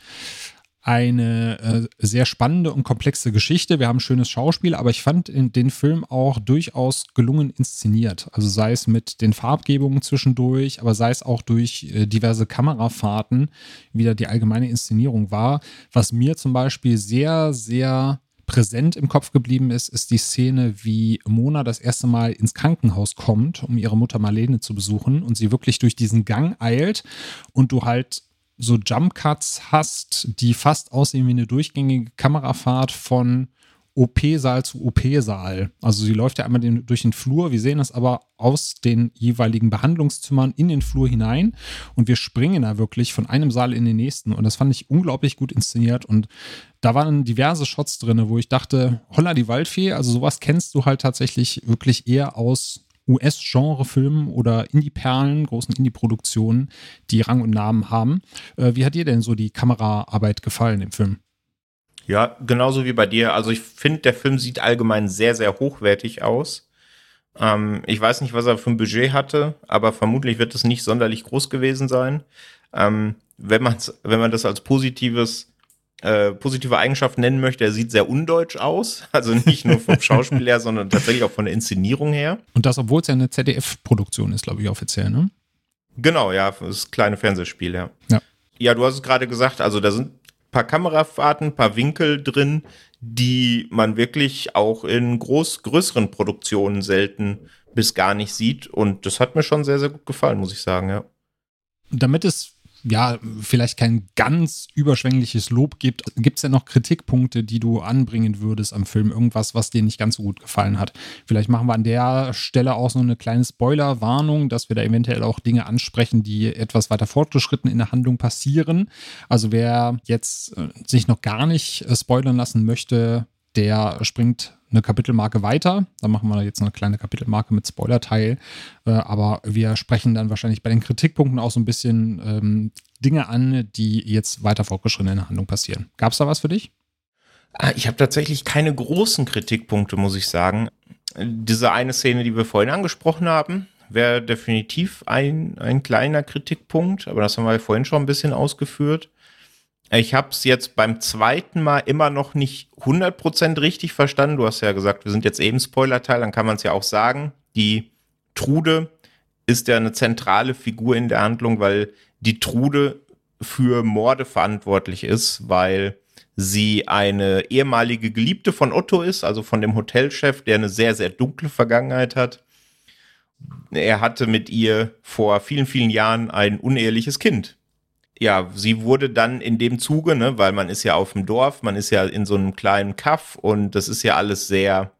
eine äh, sehr spannende und komplexe Geschichte. Wir haben schönes Schauspiel, aber ich fand den Film auch durchaus gelungen inszeniert. Also sei es mit den Farbgebungen zwischendurch, aber sei es auch durch äh, diverse Kamerafahrten, wie da die allgemeine Inszenierung war. Was mir zum Beispiel sehr, sehr präsent im Kopf geblieben ist, ist die Szene, wie Mona das erste Mal ins Krankenhaus kommt, um ihre Mutter Marlene zu besuchen und sie wirklich durch diesen Gang eilt und du halt so Jump Cuts hast, die fast aussehen wie eine durchgängige Kamerafahrt von OP-Saal zu OP-Saal. Also sie läuft ja einmal den, durch den Flur, wir sehen das aber aus den jeweiligen Behandlungszimmern in den Flur hinein. Und wir springen da wirklich von einem Saal in den nächsten. Und das fand ich unglaublich gut inszeniert. Und da waren diverse Shots drin, wo ich dachte, holla die Waldfee, also sowas kennst du halt tatsächlich wirklich eher aus US-Genre-Filmen oder Indie-Perlen, großen Indie-Produktionen, die Rang und Namen haben. Äh, wie hat dir denn so die Kameraarbeit gefallen im Film?
Ja, genauso wie bei dir. Also ich finde, der Film sieht allgemein sehr, sehr hochwertig aus. Ähm, ich weiß nicht, was er für ein Budget hatte, aber vermutlich wird es nicht sonderlich groß gewesen sein. Ähm, wenn, man's, wenn man das als positives äh, positive Eigenschaft nennen möchte, er sieht sehr undeutsch aus. Also nicht nur vom Schauspiel her, sondern tatsächlich auch von der Inszenierung her.
Und das, obwohl es ja eine ZDF-Produktion ist, glaube ich, offiziell, ne?
Genau, ja, das kleines Fernsehspiel, ja.
Ja,
ja du hast es gerade gesagt, also da sind ein paar Kamerafahrten, ein paar Winkel drin, die man wirklich auch in groß, größeren Produktionen selten bis gar nicht sieht. Und das hat mir schon sehr, sehr gut gefallen, muss ich sagen, ja.
Damit es ja, vielleicht kein ganz überschwängliches Lob gibt, gibt es ja noch Kritikpunkte, die du anbringen würdest am Film? Irgendwas, was dir nicht ganz so gut gefallen hat? Vielleicht machen wir an der Stelle auch so eine kleine Spoiler-Warnung, dass wir da eventuell auch Dinge ansprechen, die etwas weiter fortgeschritten in der Handlung passieren. Also wer jetzt äh, sich noch gar nicht äh, spoilern lassen möchte, der springt eine Kapitelmarke weiter. Da machen wir jetzt eine kleine Kapitelmarke mit Spoilerteil. Äh, aber wir sprechen dann wahrscheinlich bei den Kritikpunkten auch so ein bisschen ähm, Dinge an, die jetzt weiter fortgeschritten in der Handlung passieren. Gab es da was für dich?
Ah, ich habe tatsächlich keine großen Kritikpunkte, muss ich sagen. Diese eine Szene, die wir vorhin angesprochen haben, wäre definitiv ein, ein kleiner Kritikpunkt, aber das haben wir vorhin schon ein bisschen ausgeführt. Ich habe es jetzt beim zweiten Mal immer noch nicht 100% richtig verstanden. Du hast ja gesagt, wir sind jetzt eben Spoilerteil, dann kann man es ja auch sagen. Die Trude ist ja eine zentrale Figur in der Handlung, weil die Trude für Morde verantwortlich ist, weil sie eine ehemalige Geliebte von Otto ist, also von dem Hotelchef, der eine sehr, sehr dunkle Vergangenheit hat. Er hatte mit ihr vor vielen, vielen Jahren ein uneheliches Kind. Ja, sie wurde dann in dem Zuge, ne, weil man ist ja auf dem Dorf, man ist ja in so einem kleinen Kaff und das ist ja alles sehr,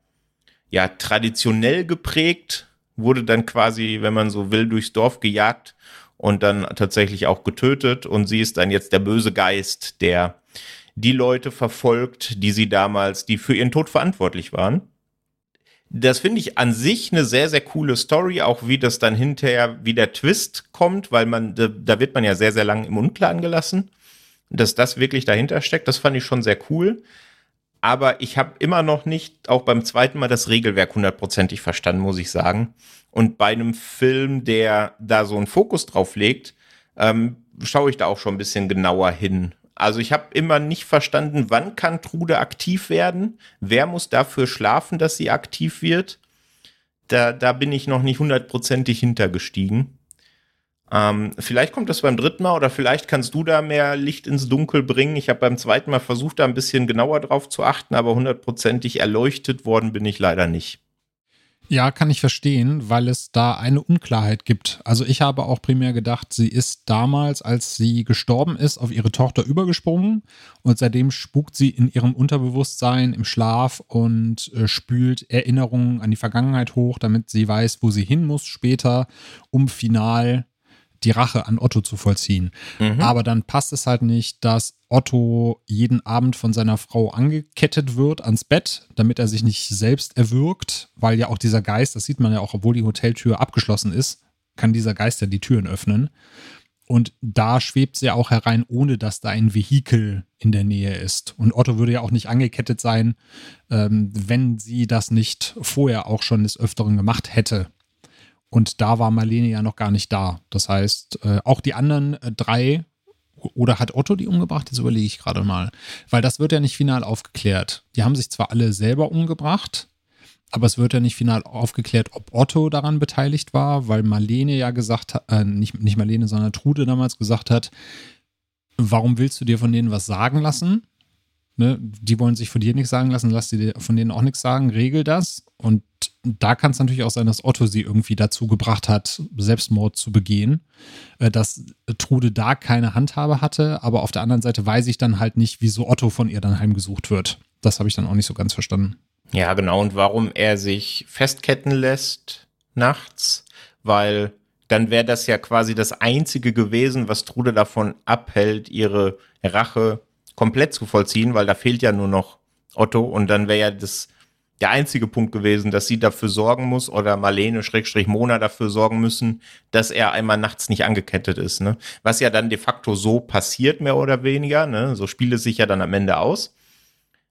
ja, traditionell geprägt, wurde dann quasi, wenn man so will, durchs Dorf gejagt und dann tatsächlich auch getötet und sie ist dann jetzt der böse Geist, der die Leute verfolgt, die sie damals, die für ihren Tod verantwortlich waren. Das finde ich an sich eine sehr, sehr coole Story, auch wie das dann hinterher, wie der Twist kommt, weil man, da, wird man ja sehr, sehr lang im Unklaren gelassen. Dass das wirklich dahinter steckt, das fand ich schon sehr cool. Aber ich habe immer noch nicht, auch beim zweiten Mal, das Regelwerk hundertprozentig verstanden, muss ich sagen. Und bei einem Film, der da so einen Fokus drauf legt, ähm, schaue ich da auch schon ein bisschen genauer hin. Also ich habe immer nicht verstanden, wann kann Trude aktiv werden? Wer muss dafür schlafen, dass sie aktiv wird? Da, da bin ich noch nicht hundertprozentig hintergestiegen. Ähm, vielleicht kommt das beim dritten Mal oder vielleicht kannst du da mehr Licht ins Dunkel bringen. Ich habe beim zweiten Mal versucht, da ein bisschen genauer drauf zu achten, aber hundertprozentig erleuchtet worden bin ich leider nicht.
Ja, kann ich verstehen, weil es da eine Unklarheit gibt. Also ich habe auch primär gedacht, sie ist damals, als sie gestorben ist, auf ihre Tochter übergesprungen und seitdem spukt sie in ihrem Unterbewusstsein im Schlaf und äh, spült Erinnerungen an die Vergangenheit hoch, damit sie weiß, wo sie hin muss später, um final die Rache an Otto zu vollziehen. Mhm. Aber dann passt es halt nicht, dass Otto jeden Abend von seiner Frau angekettet wird ans Bett, damit er sich nicht selbst erwürgt, weil ja auch dieser Geist, das sieht man ja auch, obwohl die Hoteltür abgeschlossen ist, kann dieser Geist ja die Türen öffnen. Und da schwebt sie auch herein, ohne dass da ein Vehikel in der Nähe ist. Und Otto würde ja auch nicht angekettet sein, ähm, wenn sie das nicht vorher auch schon des Öfteren gemacht hätte. Und da war Marlene ja noch gar nicht da. Das heißt, äh, auch die anderen äh, drei, oder hat Otto die umgebracht? Das überlege ich gerade mal. Weil das wird ja nicht final aufgeklärt. Die haben sich zwar alle selber umgebracht, aber es wird ja nicht final aufgeklärt, ob Otto daran beteiligt war, weil Marlene ja gesagt hat, äh, nicht, nicht Marlene, sondern Trude damals gesagt hat, warum willst du dir von denen was sagen lassen? Ne, die wollen sich von dir nichts sagen lassen, lass dir von denen auch nichts sagen, regel das. Und da kann es natürlich auch sein, dass Otto sie irgendwie dazu gebracht hat, Selbstmord zu begehen. Äh, dass Trude da keine Handhabe hatte, aber auf der anderen Seite weiß ich dann halt nicht, wieso Otto von ihr dann heimgesucht wird. Das habe ich dann auch nicht so ganz verstanden.
Ja, genau. Und warum er sich festketten lässt nachts, weil dann wäre das ja quasi das Einzige gewesen, was Trude davon abhält, ihre Rache komplett zu vollziehen, weil da fehlt ja nur noch Otto und dann wäre ja das der einzige Punkt gewesen, dass sie dafür sorgen muss oder Marlene Schrägstrich Mona dafür sorgen müssen, dass er einmal nachts nicht angekettet ist. Ne? Was ja dann de facto so passiert, mehr oder weniger. Ne? So spielt es sich ja dann am Ende aus.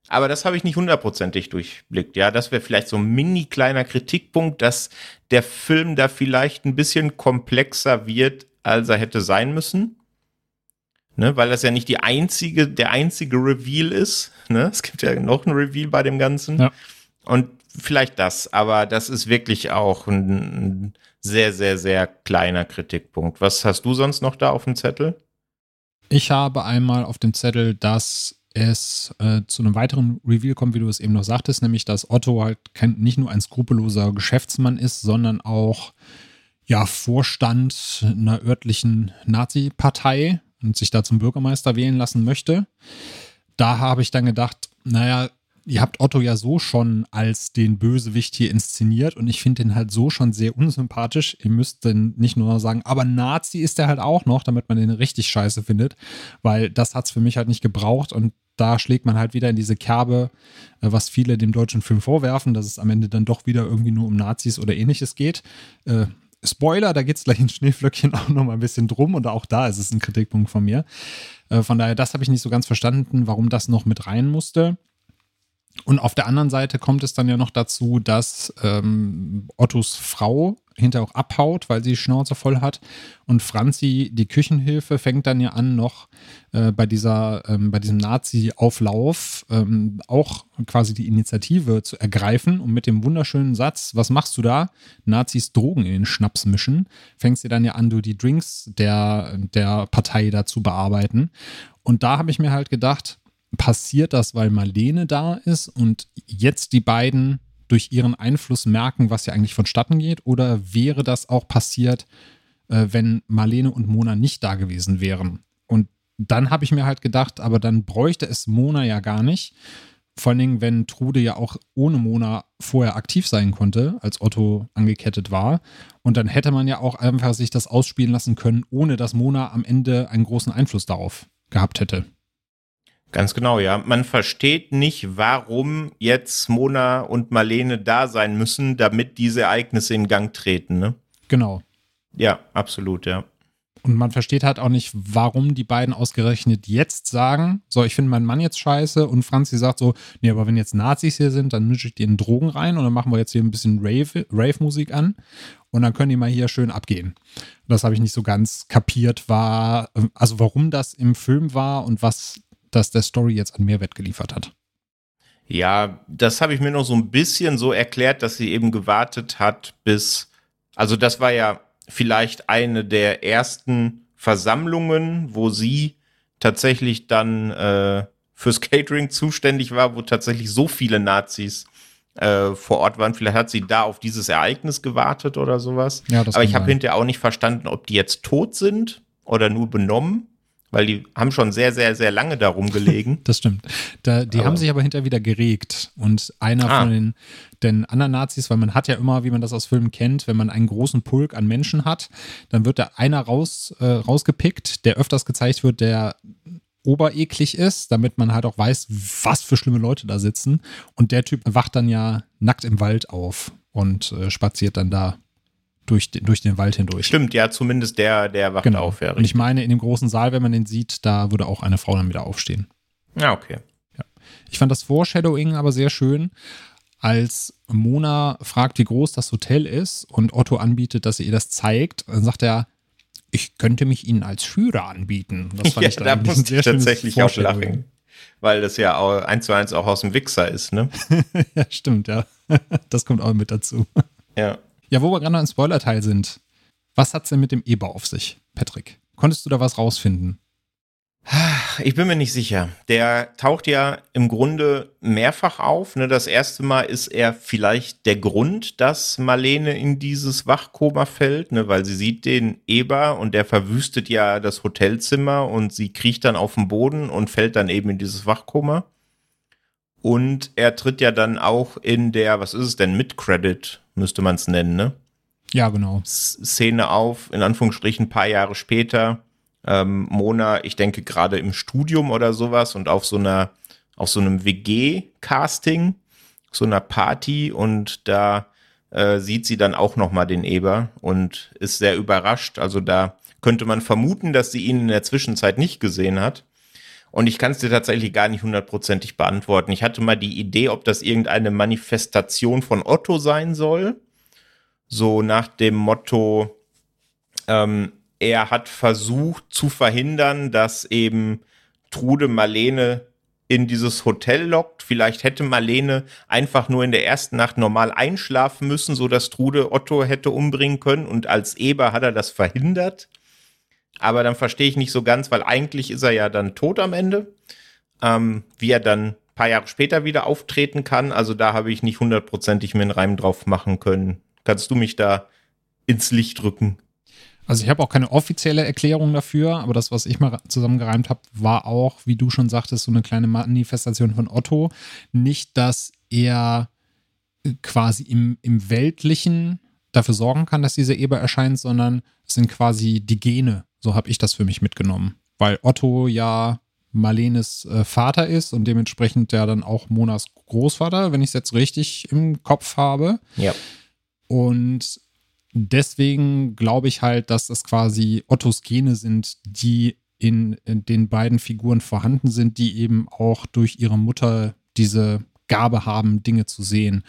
Aber das habe ich nicht hundertprozentig durchblickt. Ja, das wäre vielleicht so ein mini kleiner Kritikpunkt, dass der Film da vielleicht ein bisschen komplexer wird, als er hätte sein müssen ne, weil das ja nicht die einzige, der einzige Reveal ist. Ne? Es gibt ja noch ein Reveal bei dem Ganzen. Ja. Und vielleicht das, aber das ist wirklich auch ein sehr, sehr, sehr kleiner Kritikpunkt. Was hast du sonst noch da auf dem Zettel?
Ich habe einmal auf dem Zettel, dass es äh, zu einem weiteren Reveal kommt, wie du es eben noch sagtest, nämlich dass Otto halt nicht nur ein skrupelloser Geschäftsmann ist, sondern auch ja, Vorstand einer örtlichen Nazi-Partei und sich da zum Bürgermeister wählen lassen möchte. Da habe ich dann gedacht, naja, ihr habt Otto ja so schon als den Bösewicht hier inszeniert und ich finde den halt so schon sehr unsympathisch. Ihr müsst dann nicht nur sagen, aber Nazi ist er halt auch noch, damit man den richtig scheiße findet, weil das hat es für mich halt nicht gebraucht und da schlägt man halt wieder in diese Kerbe, äh, was viele dem deutschen Film vorwerfen, dass es am Ende dann doch wieder irgendwie nur um Nazis oder ähnliches geht. Spoiler, da geht es gleich in Schneeflöckchen auch noch mal ein bisschen drum und auch da ist es ein Kritikpunkt von mir. Äh, von daher, das habe ich nicht so ganz verstanden, warum das noch mit rein musste. Und auf der anderen Seite kommt es dann ja noch dazu, dass ähm, Ottos Frau hinterher auch abhaut, weil sie die Schnauze voll hat. Und Franzi, die Küchenhilfe, fängt dann ja an, noch äh, bei, dieser, ähm, bei diesem Nazi-Auflauf ähm, auch quasi die Initiative zu ergreifen und mit dem wunderschönen Satz, was machst du da? Nazis Drogen in den Schnaps mischen, fängst du dann ja an, du die Drinks der, der Partei da zu bearbeiten. Und da habe ich mir halt gedacht, passiert das, weil Marlene da ist und jetzt die beiden durch ihren Einfluss merken, was hier eigentlich vonstatten geht? Oder wäre das auch passiert, äh, wenn Marlene und Mona nicht da gewesen wären? Und dann habe ich mir halt gedacht, aber dann bräuchte es Mona ja gar nicht. Vor allen Dingen, wenn Trude ja auch ohne Mona vorher aktiv sein konnte, als Otto angekettet war. Und dann hätte man ja auch einfach sich das ausspielen lassen können, ohne dass Mona am Ende einen großen Einfluss darauf gehabt hätte.
Ganz genau, ja. Man versteht nicht, warum jetzt Mona und Marlene da sein müssen, damit diese Ereignisse in Gang treten, ne?
Genau.
Ja, absolut, ja.
Und man versteht halt auch nicht, warum die beiden ausgerechnet jetzt sagen, so, ich finde meinen Mann jetzt scheiße und Franzi sagt so, nee, aber wenn jetzt Nazis hier sind, dann mische ich in Drogen rein und dann machen wir jetzt hier ein bisschen Rave-Musik Rave an und dann können die mal hier schön abgehen. Das habe ich nicht so ganz kapiert, war, also warum das im Film war und was das der Story jetzt an Mehrwert geliefert hat.
Ja, das habe ich mir noch so ein bisschen so erklärt, dass sie eben gewartet hat, bis, also das war ja vielleicht eine der ersten Versammlungen, wo sie tatsächlich dann äh, fürs Catering zuständig war, wo tatsächlich so viele Nazis äh, vor Ort waren. Vielleicht hat sie da auf dieses Ereignis gewartet oder sowas. Ja, Aber ich habe hinterher auch nicht verstanden, ob die jetzt tot sind oder nur benommen weil die haben schon sehr, sehr, sehr lange darum gelegen.
das stimmt. Da, die aber. haben sich aber hinterher wieder geregt. Und einer ah. von den, den anderen Nazis, weil man hat ja immer, wie man das aus Filmen kennt, wenn man einen großen Pulk an Menschen hat, dann wird da einer raus, äh, rausgepickt, der öfters gezeigt wird, der obereklig ist, damit man halt auch weiß, was für schlimme Leute da sitzen. Und der Typ wacht dann ja nackt im Wald auf und äh, spaziert dann da durch, den, durch den Wald hindurch.
Stimmt, ja, zumindest der, der wacht genau. auf.
Ja, und ich meine, in dem großen Saal, wenn man den sieht, da würde auch eine Frau dann wieder aufstehen.
Ja, okay.
Ja. Ich fand das Foreshadowing aber sehr schön, als Mona fragt, wie groß das Hotel ist und Otto anbietet, dass er ihr das zeigt. Dann sagt er, ich könnte mich Ihnen als Führer anbieten.
Das fand ja, ich da musste ich tatsächlich auch lachen. Weil das ja auch eins zu eins auch aus dem Wichser ist, ne?
ja, stimmt, ja. Das kommt auch mit dazu.
Ja.
Ja, wo wir gerade noch im Spoiler-Teil sind. Was hat es denn mit dem Eber auf sich, Patrick? Konntest du da was rausfinden?
Ich bin mir nicht sicher. Der taucht ja im Grunde mehrfach auf. Ne? Das erste Mal ist er vielleicht der Grund, dass Marlene in dieses Wachkoma fällt, ne? weil sie sieht den Eber und der verwüstet ja das Hotelzimmer und sie kriecht dann auf den Boden und fällt dann eben in dieses Wachkoma. Und er tritt ja dann auch in der, was ist es denn, Mid-Credit, müsste man es nennen, ne?
Ja, genau.
Szene auf, in Anführungsstrichen, ein paar Jahre später. Ähm, Mona, ich denke gerade im Studium oder sowas und auf so einer, auf so einem WG-Casting, so einer Party und da äh, sieht sie dann auch nochmal den Eber und ist sehr überrascht. Also da könnte man vermuten, dass sie ihn in der Zwischenzeit nicht gesehen hat. Und ich kann es dir tatsächlich gar nicht hundertprozentig beantworten. Ich hatte mal die Idee, ob das irgendeine Manifestation von Otto sein soll. So nach dem Motto, ähm, er hat versucht zu verhindern, dass eben Trude Marlene in dieses Hotel lockt. Vielleicht hätte Marlene einfach nur in der ersten Nacht normal einschlafen müssen, so dass Trude Otto hätte umbringen können und als Eber hat er das verhindert. Aber dann verstehe ich nicht so ganz, weil eigentlich ist er ja dann tot am Ende. Ähm, wie er dann ein paar Jahre später wieder auftreten kann. Also da habe ich nicht hundertprozentig mir einen Reim drauf machen können. Kannst du mich da ins Licht drücken?
Also ich habe auch keine offizielle Erklärung dafür, aber das, was ich mal zusammengereimt habe, war auch, wie du schon sagtest, so eine kleine Manifestation von Otto. Nicht, dass er quasi im, im Weltlichen dafür sorgen kann, dass diese Eber erscheint, sondern es sind quasi die Gene, so habe ich das für mich mitgenommen. Weil Otto ja Marlenes äh, Vater ist und dementsprechend ja dann auch Monas Großvater, wenn ich es jetzt richtig im Kopf habe.
Ja.
Und deswegen glaube ich halt, dass das quasi Ottos Gene sind, die in, in, den beiden Figuren vorhanden sind, die eben auch durch ihre Mutter diese Gabe haben, Dinge zu sehen.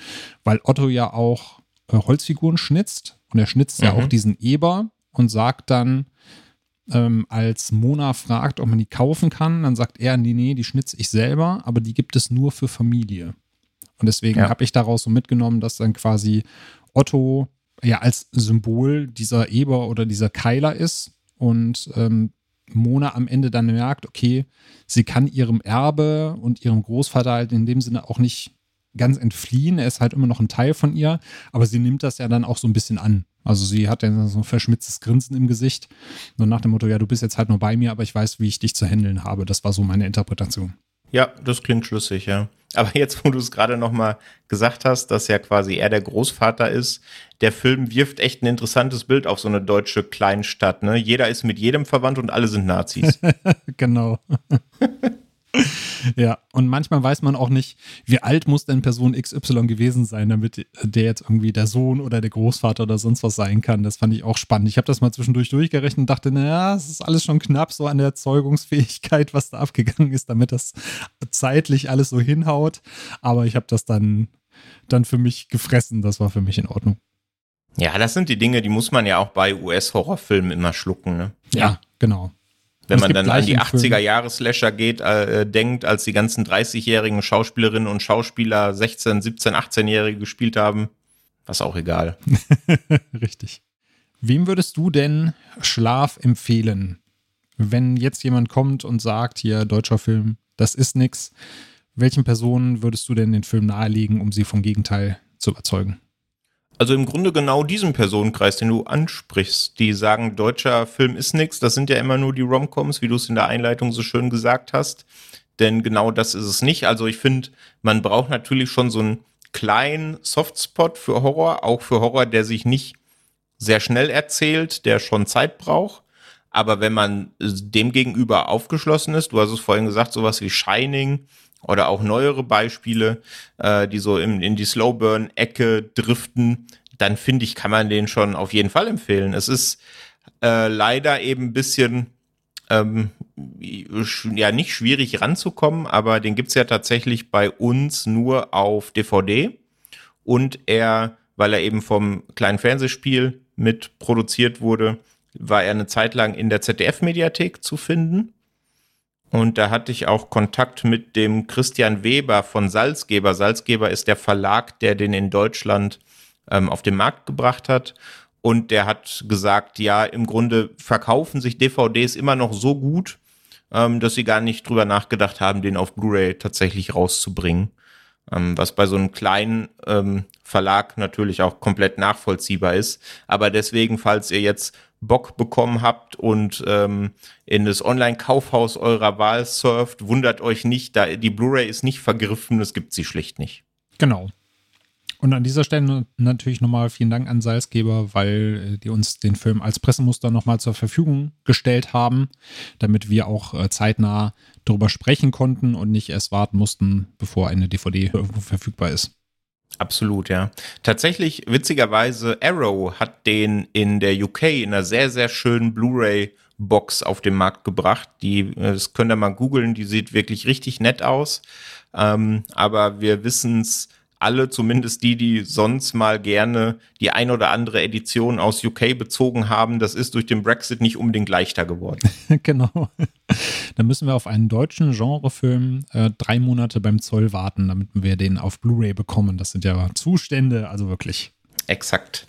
Weil Otto ja auch äh, Holzfiguren schnitzt und er schnitzt mhm. ja auch diesen Eber und sagt dann, ähm, als Mona fragt, ob man die kaufen kann, dann sagt er, nee, nee, die schnitze ich selber, aber die gibt es nur für Familie. Und deswegen ja. habe ich daraus so mitgenommen, dass dann quasi Otto ja als Symbol dieser Eber oder dieser Keiler ist und ähm, Mona am Ende dann merkt, okay, sie kann ihrem Erbe und ihrem Großvater halt in dem Sinne auch nicht ganz entfliehen. Er ist halt immer noch ein Teil von ihr, aber sie nimmt das ja dann auch so ein bisschen an. Also sie hat dann so ein verschmitztes Grinsen im Gesicht. Und nach dem Motto, ja, du bist jetzt halt nur bei mir, aber ich weiß, wie ich dich zu handeln habe. Das war so meine Interpretation.
Ja, das klingt schlüssig, ja. Aber jetzt, wo du es gerade noch mal gesagt hast, dass ja quasi er der Großvater ist, der Film wirft echt ein interessantes Bild auf so eine deutsche Kleinstadt. Ne? Jeder ist mit jedem verwandt und alle sind Nazis.
genau. ja, und manchmal weiß man auch nicht, wie alt muss denn Person XY gewesen sein, damit der jetzt irgendwie der Sohn oder der Großvater oder sonst was sein kann. Das fand ich auch spannend. Ich habe das mal zwischendurch durchgerechnet und dachte, naja, es ist alles schon knapp so an der Zeugungsfähigkeit, was da abgegangen ist, damit das zeitlich alles so hinhaut. Aber ich habe das dann, dann für mich gefressen. Das war für mich in Ordnung.
Ja, das sind die Dinge, die muss man ja auch bei US-Horrorfilmen immer schlucken. Ne?
Ja, genau.
Wenn man dann an die 80er-Jahre-Slasher geht, äh, denkt, als die ganzen 30-jährigen Schauspielerinnen und Schauspieler 16, 17, 18-Jährige gespielt haben, was auch egal.
Richtig. Wem würdest du denn Schlaf empfehlen? Wenn jetzt jemand kommt und sagt, hier, deutscher Film, das ist nix, welchen Personen würdest du denn den Film nahelegen, um sie vom Gegenteil zu überzeugen?
Also im Grunde genau diesen Personenkreis, den du ansprichst, die sagen, deutscher Film ist nichts. Das sind ja immer nur die Romcoms, wie du es in der Einleitung so schön gesagt hast. Denn genau das ist es nicht. Also ich finde, man braucht natürlich schon so einen kleinen Softspot für Horror, auch für Horror, der sich nicht sehr schnell erzählt, der schon Zeit braucht. Aber wenn man dem gegenüber aufgeschlossen ist, du hast es vorhin gesagt, sowas wie Shining oder auch neuere Beispiele, äh, die so in, in die Slowburn-Ecke driften, dann finde ich, kann man den schon auf jeden Fall empfehlen. Es ist äh, leider eben ein bisschen ähm, ja nicht schwierig ranzukommen, aber den gibt's ja tatsächlich bei uns nur auf DVD und er, weil er eben vom kleinen Fernsehspiel mit produziert wurde, war er eine Zeit lang in der ZDF-Mediathek zu finden. Und da hatte ich auch Kontakt mit dem Christian Weber von Salzgeber. Salzgeber ist der Verlag, der den in Deutschland ähm, auf den Markt gebracht hat. Und der hat gesagt, ja, im Grunde verkaufen sich DVDs immer noch so gut, ähm, dass sie gar nicht drüber nachgedacht haben, den auf Blu-ray tatsächlich rauszubringen. Ähm, was bei so einem kleinen ähm, Verlag natürlich auch komplett nachvollziehbar ist. Aber deswegen, falls ihr jetzt Bock bekommen habt und ähm, in das Online-Kaufhaus eurer Wahl surft, wundert euch nicht, da die Blu-ray ist nicht vergriffen, es gibt sie schlicht nicht.
Genau. Und an dieser Stelle natürlich nochmal vielen Dank an Salzgeber, weil äh, die uns den Film als Pressemuster nochmal zur Verfügung gestellt haben, damit wir auch äh, zeitnah darüber sprechen konnten und nicht erst warten mussten, bevor eine DVD irgendwo verfügbar ist.
Absolut, ja. Tatsächlich, witzigerweise, Arrow hat den in der UK in einer sehr, sehr schönen Blu-ray-Box auf den Markt gebracht. Die, äh, das könnt ihr mal googeln, die sieht wirklich richtig nett aus. Ähm, aber wir wissen es alle, zumindest die, die sonst mal gerne die ein oder andere Edition aus UK bezogen haben, das ist durch den Brexit nicht unbedingt leichter geworden.
genau. Dann müssen wir auf einen deutschen Genrefilm äh, drei Monate beim Zoll warten, damit wir den auf Blu-ray bekommen. Das sind ja Zustände, also wirklich.
Exakt.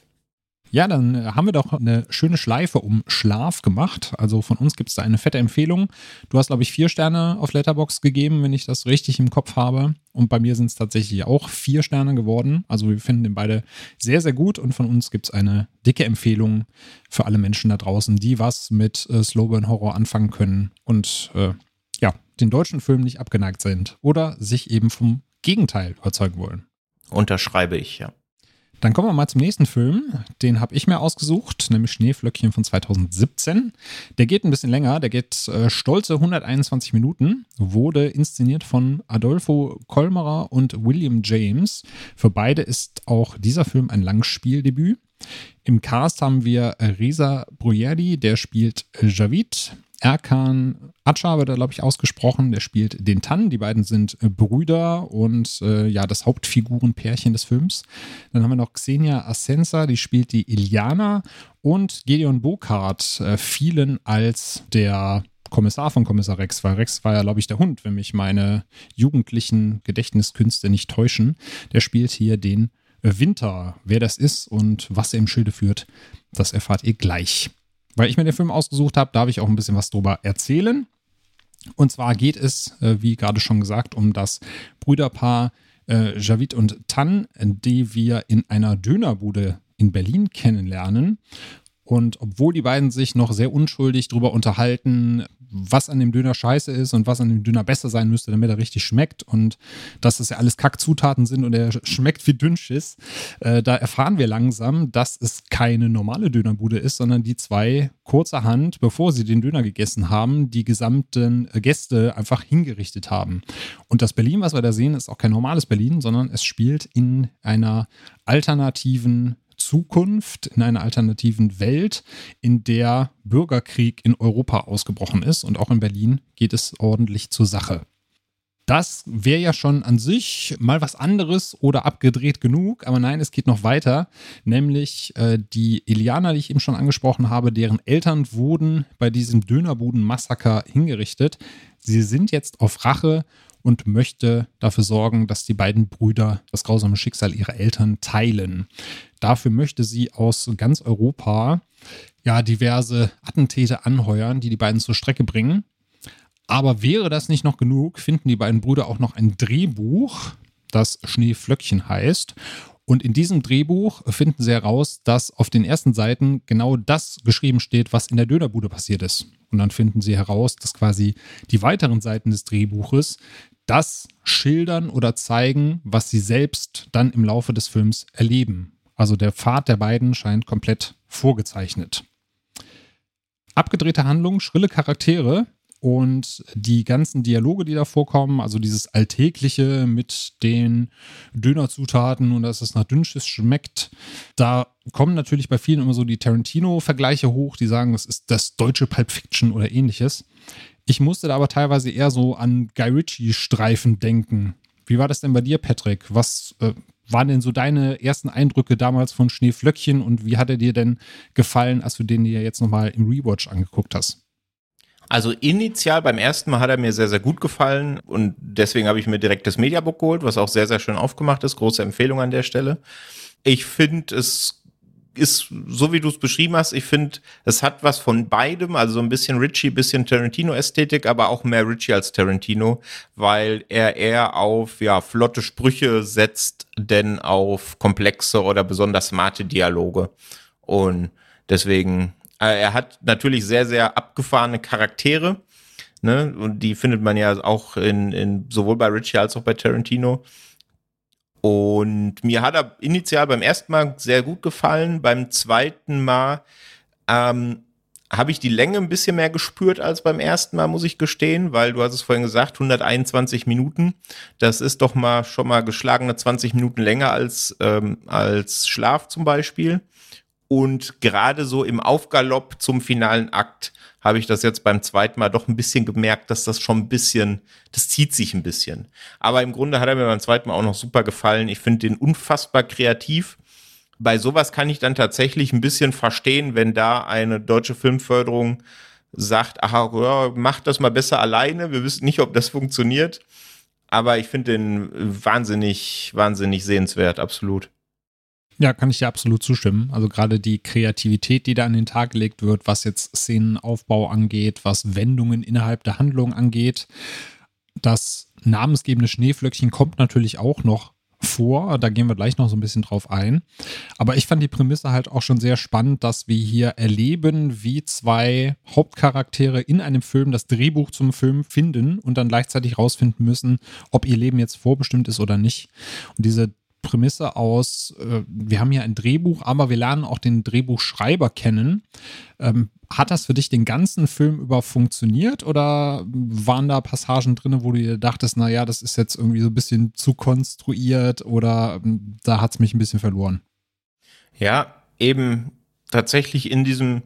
Ja, dann äh, haben wir doch eine schöne Schleife um Schlaf gemacht. Also von uns gibt es da eine fette Empfehlung. Du hast, glaube ich, vier Sterne auf Letterbox gegeben, wenn ich das richtig im Kopf habe. Und bei mir sind es tatsächlich auch vier Sterne geworden. Also wir finden den beide sehr, sehr gut. Und von uns gibt es eine dicke Empfehlung für alle Menschen da draußen, die was mit äh, Slowburn Horror anfangen können und äh, ja, den deutschen Film nicht abgeneigt sind oder sich eben vom Gegenteil überzeugen wollen.
Unterschreibe ich, ja.
Dann kommen wir mal zum nächsten Film. Den habe ich mir ausgesucht, nämlich Schneeflöckchen von 2017. Der geht ein bisschen länger, der geht äh, stolze 121 Minuten, wurde inszeniert von Adolfo Kolmerer und William James. Für beide ist auch dieser Film ein Langspieldebüt. Im Cast haben wir Reza Bruyerdi, der spielt Javid. Erkan Acha wird er, glaube ich, ausgesprochen. Der spielt den Tan. Die beiden sind äh, Brüder und äh, ja, das Hauptfigurenpärchen des Films. Dann haben wir noch Xenia Ascensa, die spielt die Iliana. Und Gideon Burkhardt äh, fielen als der Kommissar von Kommissar Rex, weil Rex war ja, glaube ich, der Hund, wenn mich meine jugendlichen Gedächtniskünste nicht täuschen. Der spielt hier den Winter. Wer das ist und was er im Schilde führt, das erfahrt ihr gleich. Weil ich mir den Film ausgesucht habe, darf ich auch ein bisschen was drüber erzählen. Und zwar geht es, äh, wie gerade schon gesagt, um das Brüderpaar äh, Javid und Tan, die wir in einer Dönerbude in Berlin kennenlernen. Und obwohl die beiden sich noch sehr unschuldig darüber unterhalten, was an dem Döner scheiße ist und was an dem Döner besser sein müsste, damit er richtig schmeckt und dass das ja alles Kackzutaten sind und er schmeckt wie Dünnschiss, äh, da erfahren wir langsam, dass es keine normale Dönerbude ist, sondern die zwei kurzerhand, bevor sie den Döner gegessen haben, die gesamten Gäste einfach hingerichtet haben. Und das Berlin, was wir da sehen, ist auch kein normales Berlin, sondern es spielt in einer alternativen Zukunft, in einer alternativen Welt, in der Bürgerkrieg in Europa ausgebrochen ist. Und auch in Berlin geht es ordentlich zur Sache. Das wäre ja schon an sich mal was anderes oder abgedreht genug, aber nein, es geht noch weiter, nämlich äh, die Eliana, die ich eben schon angesprochen habe, deren Eltern wurden bei diesem Dönerbuden-Massaker hingerichtet. Sie sind jetzt auf Rache und möchte dafür sorgen, dass die beiden Brüder das grausame Schicksal ihrer Eltern teilen. Dafür möchte sie aus ganz Europa ja diverse Attentäter anheuern, die die beiden zur Strecke bringen. Aber wäre das nicht noch genug, finden die beiden Brüder auch noch ein Drehbuch, das Schneeflöckchen heißt. Und in diesem Drehbuch finden sie heraus, dass auf den ersten Seiten genau das geschrieben steht, was in der Dönerbude passiert ist. Und dann finden sie heraus, dass quasi die weiteren Seiten des Drehbuches das schildern oder zeigen, was sie selbst dann im Laufe des Films erleben. Also der Pfad der beiden scheint komplett vorgezeichnet. Abgedrehte Handlung, schrille Charaktere und die ganzen Dialoge, die da vorkommen, also dieses Alltägliche mit den Dönerzutaten und dass es nach Dünnschiss schmeckt, da kommen natürlich bei vielen immer so die Tarantino-Vergleiche hoch, die sagen, es ist das deutsche Pulp Fiction oder ähnliches. Ich musste da aber teilweise eher so an Guy Ritchie-Streifen denken. Wie war das denn bei dir, Patrick? Was äh, waren denn so deine ersten Eindrücke damals von Schneeflöckchen und wie hat er dir denn gefallen, als du den dir jetzt nochmal im Rewatch angeguckt hast?
Also initial beim ersten Mal hat er mir sehr, sehr gut gefallen und deswegen habe ich mir direkt das Mediabook geholt, was auch sehr, sehr schön aufgemacht ist. Große Empfehlung an der Stelle. Ich finde es ist so wie du es beschrieben hast. Ich finde, es hat was von beidem, also so ein bisschen Ritchie, bisschen Tarantino-Ästhetik, aber auch mehr Ritchie als Tarantino, weil er eher auf ja flotte Sprüche setzt, denn auf komplexe oder besonders smarte Dialoge. Und deswegen, äh, er hat natürlich sehr, sehr abgefahrene Charaktere. Ne? Und die findet man ja auch in, in sowohl bei Ritchie als auch bei Tarantino. Und mir hat er initial beim ersten Mal sehr gut gefallen. Beim zweiten Mal ähm, habe ich die Länge ein bisschen mehr gespürt als beim ersten Mal, muss ich gestehen, weil du hast es vorhin gesagt, 121 Minuten. Das ist doch mal schon mal geschlagene 20 Minuten länger als, ähm, als Schlaf zum Beispiel. Und gerade so im Aufgalopp zum finalen Akt habe ich das jetzt beim zweiten Mal doch ein bisschen gemerkt, dass das schon ein bisschen, das zieht sich ein bisschen. Aber im Grunde hat er mir beim zweiten Mal auch noch super gefallen. Ich finde den unfassbar kreativ. Bei sowas kann ich dann tatsächlich ein bisschen verstehen, wenn da eine deutsche Filmförderung sagt, ach, ja, mach das mal besser alleine. Wir wissen nicht, ob das funktioniert. Aber ich finde den wahnsinnig, wahnsinnig sehenswert, absolut.
Ja, kann ich dir absolut zustimmen. Also gerade die Kreativität, die da an den Tag gelegt wird, was jetzt Szenenaufbau angeht, was Wendungen innerhalb der Handlung angeht. Das namensgebende Schneeflöckchen kommt natürlich auch noch vor. Da gehen wir gleich noch so ein bisschen drauf ein. Aber ich fand die Prämisse halt auch schon sehr spannend, dass wir hier erleben, wie zwei Hauptcharaktere in einem Film das Drehbuch zum Film finden und dann gleichzeitig rausfinden müssen, ob ihr Leben jetzt vorbestimmt ist oder nicht. Und diese Prämisse aus, äh, wir haben hier ein Drehbuch, aber wir lernen auch den Drehbuchschreiber kennen. Ähm, hat das für dich den ganzen Film über funktioniert oder waren da Passagen drin, wo du dir dachtest, naja, das ist jetzt irgendwie so ein bisschen zu konstruiert oder ähm, da hat es mich ein bisschen verloren?
Ja, eben tatsächlich in diesem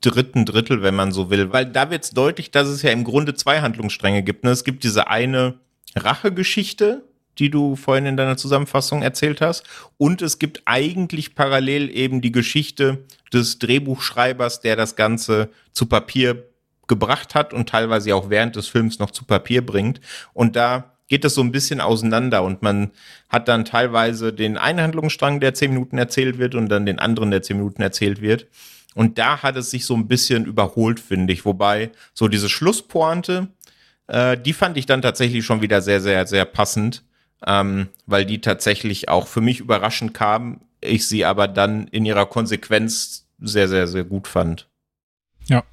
dritten Drittel, wenn man so will, weil da wird es deutlich, dass es ja im Grunde zwei Handlungsstränge gibt. Ne? Es gibt diese eine Rachegeschichte, die du vorhin in deiner Zusammenfassung erzählt hast. Und es gibt eigentlich parallel eben die Geschichte des Drehbuchschreibers, der das Ganze zu Papier gebracht hat und teilweise auch während des Films noch zu Papier bringt. Und da geht es so ein bisschen auseinander und man hat dann teilweise den einen Handlungsstrang, der zehn Minuten erzählt wird und dann den anderen, der zehn Minuten erzählt wird. Und da hat es sich so ein bisschen überholt, finde ich. Wobei so diese Schlusspointe, äh, die fand ich dann tatsächlich schon wieder sehr, sehr, sehr passend, ähm, weil die tatsächlich auch für mich überraschend kam. Ich sie aber dann in ihrer Konsequenz sehr, sehr, sehr gut fand.
Ja,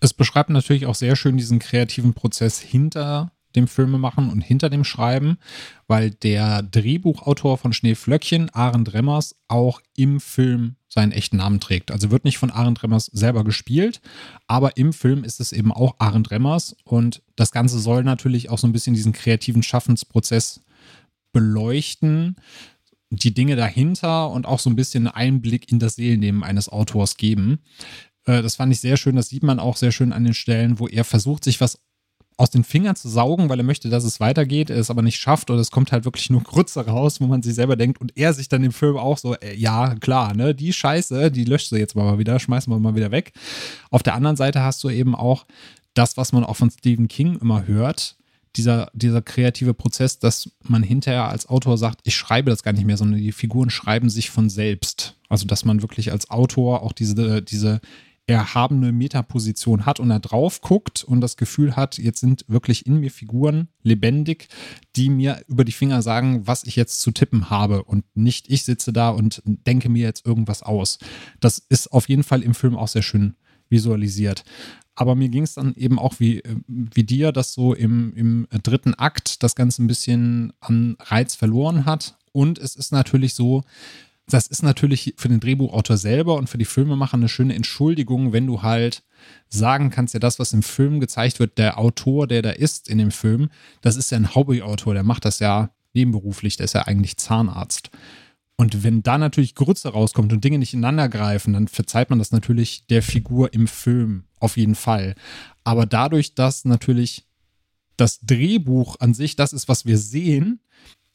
es beschreibt natürlich auch sehr schön diesen kreativen Prozess hinter dem Filmemachen und hinter dem Schreiben, weil der Drehbuchautor von Schneeflöckchen, Arend Remmers, auch im Film seinen echten Namen trägt. Also wird nicht von Arend Remmers selber gespielt, aber im Film ist es eben auch Arend Remmers und das Ganze soll natürlich auch so ein bisschen diesen kreativen Schaffensprozess beleuchten, die Dinge dahinter und auch so ein bisschen Einblick in das Seelenleben eines Autors geben. Äh, das fand ich sehr schön. Das sieht man auch sehr schön an den Stellen, wo er versucht, sich was aus den Fingern zu saugen, weil er möchte, dass es weitergeht, er es aber nicht schafft oder es kommt halt wirklich nur Grütze raus, wo man sich selber denkt und er sich dann im Film auch so, äh, ja, klar, ne, die Scheiße, die löscht sie jetzt mal wieder, schmeißen wir mal wieder weg. Auf der anderen Seite hast du eben auch das, was man auch von Stephen King immer hört, dieser, dieser kreative Prozess, dass man hinterher als Autor sagt, ich schreibe das gar nicht mehr, sondern die Figuren schreiben sich von selbst. Also, dass man wirklich als Autor auch diese, diese erhabene Metaposition hat und da drauf guckt und das Gefühl hat, jetzt sind wirklich in mir Figuren lebendig, die mir über die Finger sagen, was ich jetzt zu tippen habe und nicht ich sitze da und denke mir jetzt irgendwas aus. Das ist auf jeden Fall im Film auch sehr schön visualisiert. Aber mir ging es dann eben auch wie, wie dir, dass so im, im dritten Akt das Ganze ein bisschen an Reiz verloren hat. Und es ist natürlich so, das ist natürlich für den Drehbuchautor selber und für die Filmemacher eine schöne Entschuldigung, wenn du halt sagen kannst, ja, das, was im Film gezeigt wird, der Autor, der da ist in dem Film, das ist ja ein Hobbyautor, der macht das ja nebenberuflich, der ist ja eigentlich Zahnarzt. Und wenn da natürlich Grütze rauskommt und Dinge nicht ineinander greifen, dann verzeiht man das natürlich der Figur im Film auf jeden Fall. Aber dadurch, dass natürlich das Drehbuch an sich das ist, was wir sehen,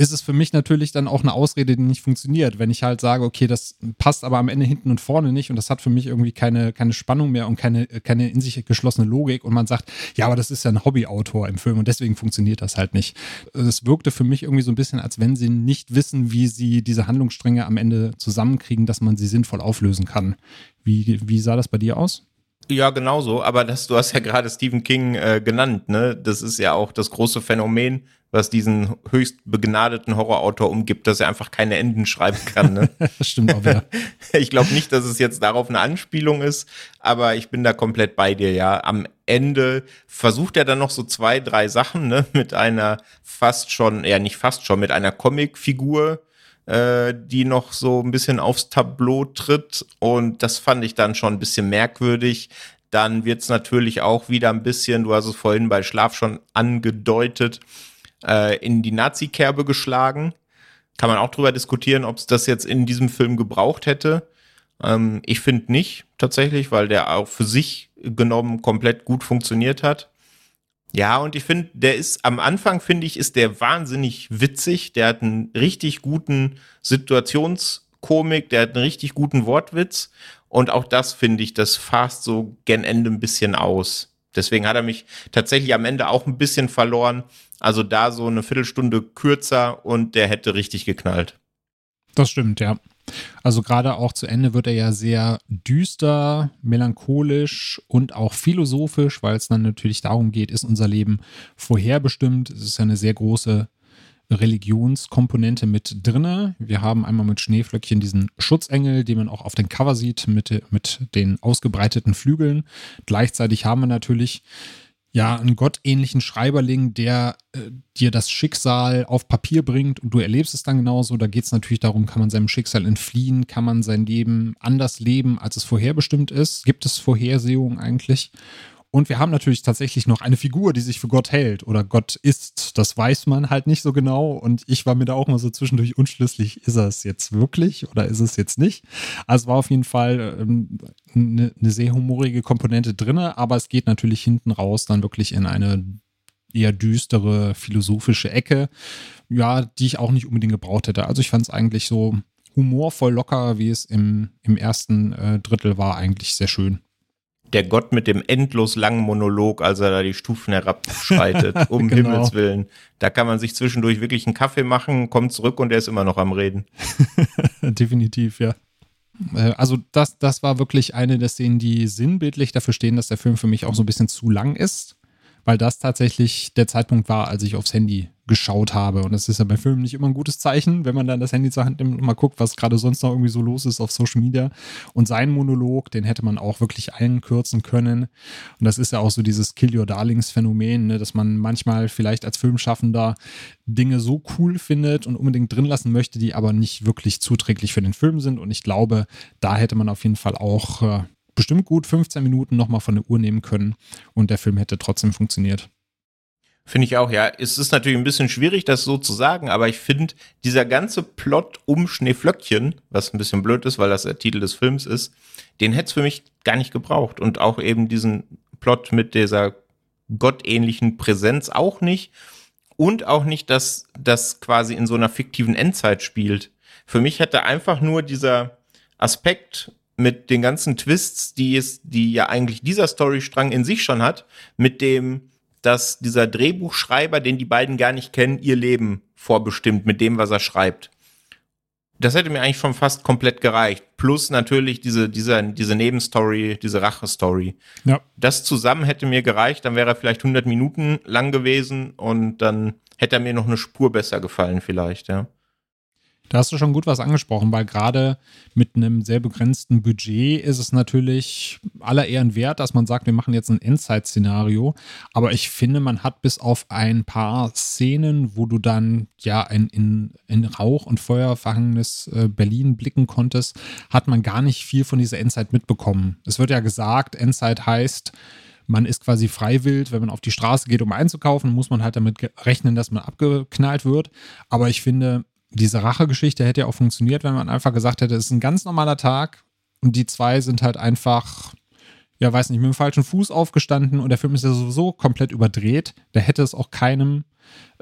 ist es für mich natürlich dann auch eine Ausrede, die nicht funktioniert. Wenn ich halt sage, okay, das passt aber am Ende hinten und vorne nicht und das hat für mich irgendwie keine, keine Spannung mehr und keine, keine in sich geschlossene Logik und man sagt, ja, aber das ist ja ein Hobbyautor im Film und deswegen funktioniert das halt nicht. Es wirkte für mich irgendwie so ein bisschen, als wenn sie nicht wissen, wie sie diese Handlungsstränge am Ende zusammenkriegen, dass man sie sinnvoll auflösen kann. Wie, wie sah das bei dir aus?
Ja, genauso. Aber das, du hast ja gerade Stephen King äh, genannt, ne? Das ist ja auch das große Phänomen, was diesen höchst begnadeten Horrorautor umgibt, dass er einfach keine Enden schreiben kann. Ne?
das stimmt auch wieder.
Ich glaube nicht, dass es jetzt darauf eine Anspielung ist, aber ich bin da komplett bei dir, ja. Am Ende versucht er dann noch so zwei, drei Sachen, ne, mit einer fast schon, ja nicht fast schon, mit einer Comicfigur, äh, die noch so ein bisschen aufs Tableau tritt. Und das fand ich dann schon ein bisschen merkwürdig. Dann wird's natürlich auch wieder ein bisschen, du hast es vorhin bei Schlaf schon angedeutet, äh, in die Nazi-Kerbe geschlagen. Kann man auch drüber diskutieren, ob es das jetzt in diesem Film gebraucht hätte. Ähm, ich finde nicht tatsächlich, weil der auch für sich genommen komplett gut funktioniert hat. Ja, und ich finde, der ist am Anfang, finde ich, ist der wahnsinnig witzig. Der hat einen richtig guten Situationskomik, der hat einen richtig guten Wortwitz. Und auch das finde ich, das fasst so gen Ende ein bisschen aus. Deswegen hat er mich tatsächlich am Ende auch ein bisschen verloren. Also da so eine Viertelstunde kürzer und der hätte richtig geknallt.
Das stimmt, ja. Also gerade auch zu Ende wird er ja sehr düster, melancholisch und auch philosophisch, weil es dann natürlich darum geht, ist unser Leben vorherbestimmt. Es ist ja eine sehr große Religionskomponente mit drinne. Wir haben einmal mit Schneeflöckchen diesen Schutzengel, den man auch auf dem Cover sieht, mit, mit den ausgebreiteten Flügeln. Gleichzeitig haben wir natürlich ja, einen gottähnlichen Schreiberling, der äh, dir das Schicksal auf Papier bringt und du erlebst es dann genauso. Da geht es natürlich darum, kann man seinem Schicksal entfliehen, kann man sein Leben anders leben, als es vorherbestimmt ist. Gibt es Vorhersehungen eigentlich? Und wir haben natürlich tatsächlich noch eine Figur, die sich für Gott hält oder Gott ist. Das weiß man halt nicht so genau. Und ich war mir da auch mal so zwischendurch unschlüssig, ist er es jetzt wirklich oder ist es jetzt nicht? Also war auf jeden Fall ähm, eine, eine sehr humorige Komponente drin, aber es geht natürlich hinten raus dann wirklich in eine eher düstere philosophische Ecke, ja, die ich auch nicht unbedingt gebraucht hätte. Also ich fand es eigentlich so humorvoll locker, wie es im, im ersten äh, Drittel war, eigentlich sehr schön
der Gott mit dem endlos langen Monolog, als er da die Stufen herabschreitet, um genau. Himmels Willen. Da kann man sich zwischendurch wirklich einen Kaffee machen, kommt zurück und er ist immer noch am Reden.
Definitiv, ja. Äh, also das, das war wirklich eine der Szenen, die sinnbildlich dafür stehen, dass der Film für mich auch so ein bisschen zu lang ist weil das tatsächlich der Zeitpunkt war, als ich aufs Handy geschaut habe. Und das ist ja bei Filmen nicht immer ein gutes Zeichen, wenn man dann das Handy zur Hand nimmt und mal guckt, was gerade sonst noch irgendwie so los ist auf Social Media. Und sein Monolog, den hätte man auch wirklich einkürzen können. Und das ist ja auch so dieses Kill Your Darlings Phänomen, ne, dass man manchmal vielleicht als Filmschaffender Dinge so cool findet und unbedingt drin lassen möchte, die aber nicht wirklich zuträglich für den Film sind. Und ich glaube, da hätte man auf jeden Fall auch äh, bestimmt gut 15 Minuten nochmal von der Uhr nehmen können und der Film hätte trotzdem funktioniert.
Finde ich auch, ja. Es ist natürlich ein bisschen schwierig, das so zu sagen, aber ich finde, dieser ganze Plot um Schneeflöckchen, was ein bisschen blöd ist, weil das der Titel des Films ist, den hätte es für mich gar nicht gebraucht. Und auch eben diesen Plot mit dieser gottähnlichen Präsenz auch nicht. Und auch nicht, dass das quasi in so einer fiktiven Endzeit spielt. Für mich hätte einfach nur dieser Aspekt mit den ganzen Twists, die es, die ja eigentlich dieser Storystrang in sich schon hat, mit dem, dass dieser Drehbuchschreiber, den die beiden gar nicht kennen, ihr Leben vorbestimmt mit dem, was er schreibt. Das hätte mir eigentlich schon fast komplett gereicht. Plus natürlich diese, diese, diese Nebenstory, diese Rache-Story. Ja. Das zusammen hätte mir gereicht, dann wäre er vielleicht 100 Minuten lang gewesen und dann hätte er mir noch eine Spur besser gefallen vielleicht, ja.
Da hast du schon gut was angesprochen, weil gerade mit einem sehr begrenzten Budget ist es natürlich aller Ehren wert, dass man sagt, wir machen jetzt ein Endzeit-Szenario. Aber ich finde, man hat bis auf ein paar Szenen, wo du dann ja ein in, in Rauch und Feuer verhangenes äh, Berlin blicken konntest, hat man gar nicht viel von dieser Endzeit mitbekommen. Es wird ja gesagt, Endzeit heißt, man ist quasi freiwillig, wenn man auf die Straße geht, um einzukaufen, muss man halt damit rechnen, dass man abgeknallt wird. Aber ich finde, diese Rachegeschichte hätte ja auch funktioniert, wenn man einfach gesagt hätte, es ist ein ganz normaler Tag und die zwei sind halt einfach, ja, weiß nicht, mit dem falschen Fuß aufgestanden und der Film ist ja sowieso komplett überdreht. Da hätte es auch keinem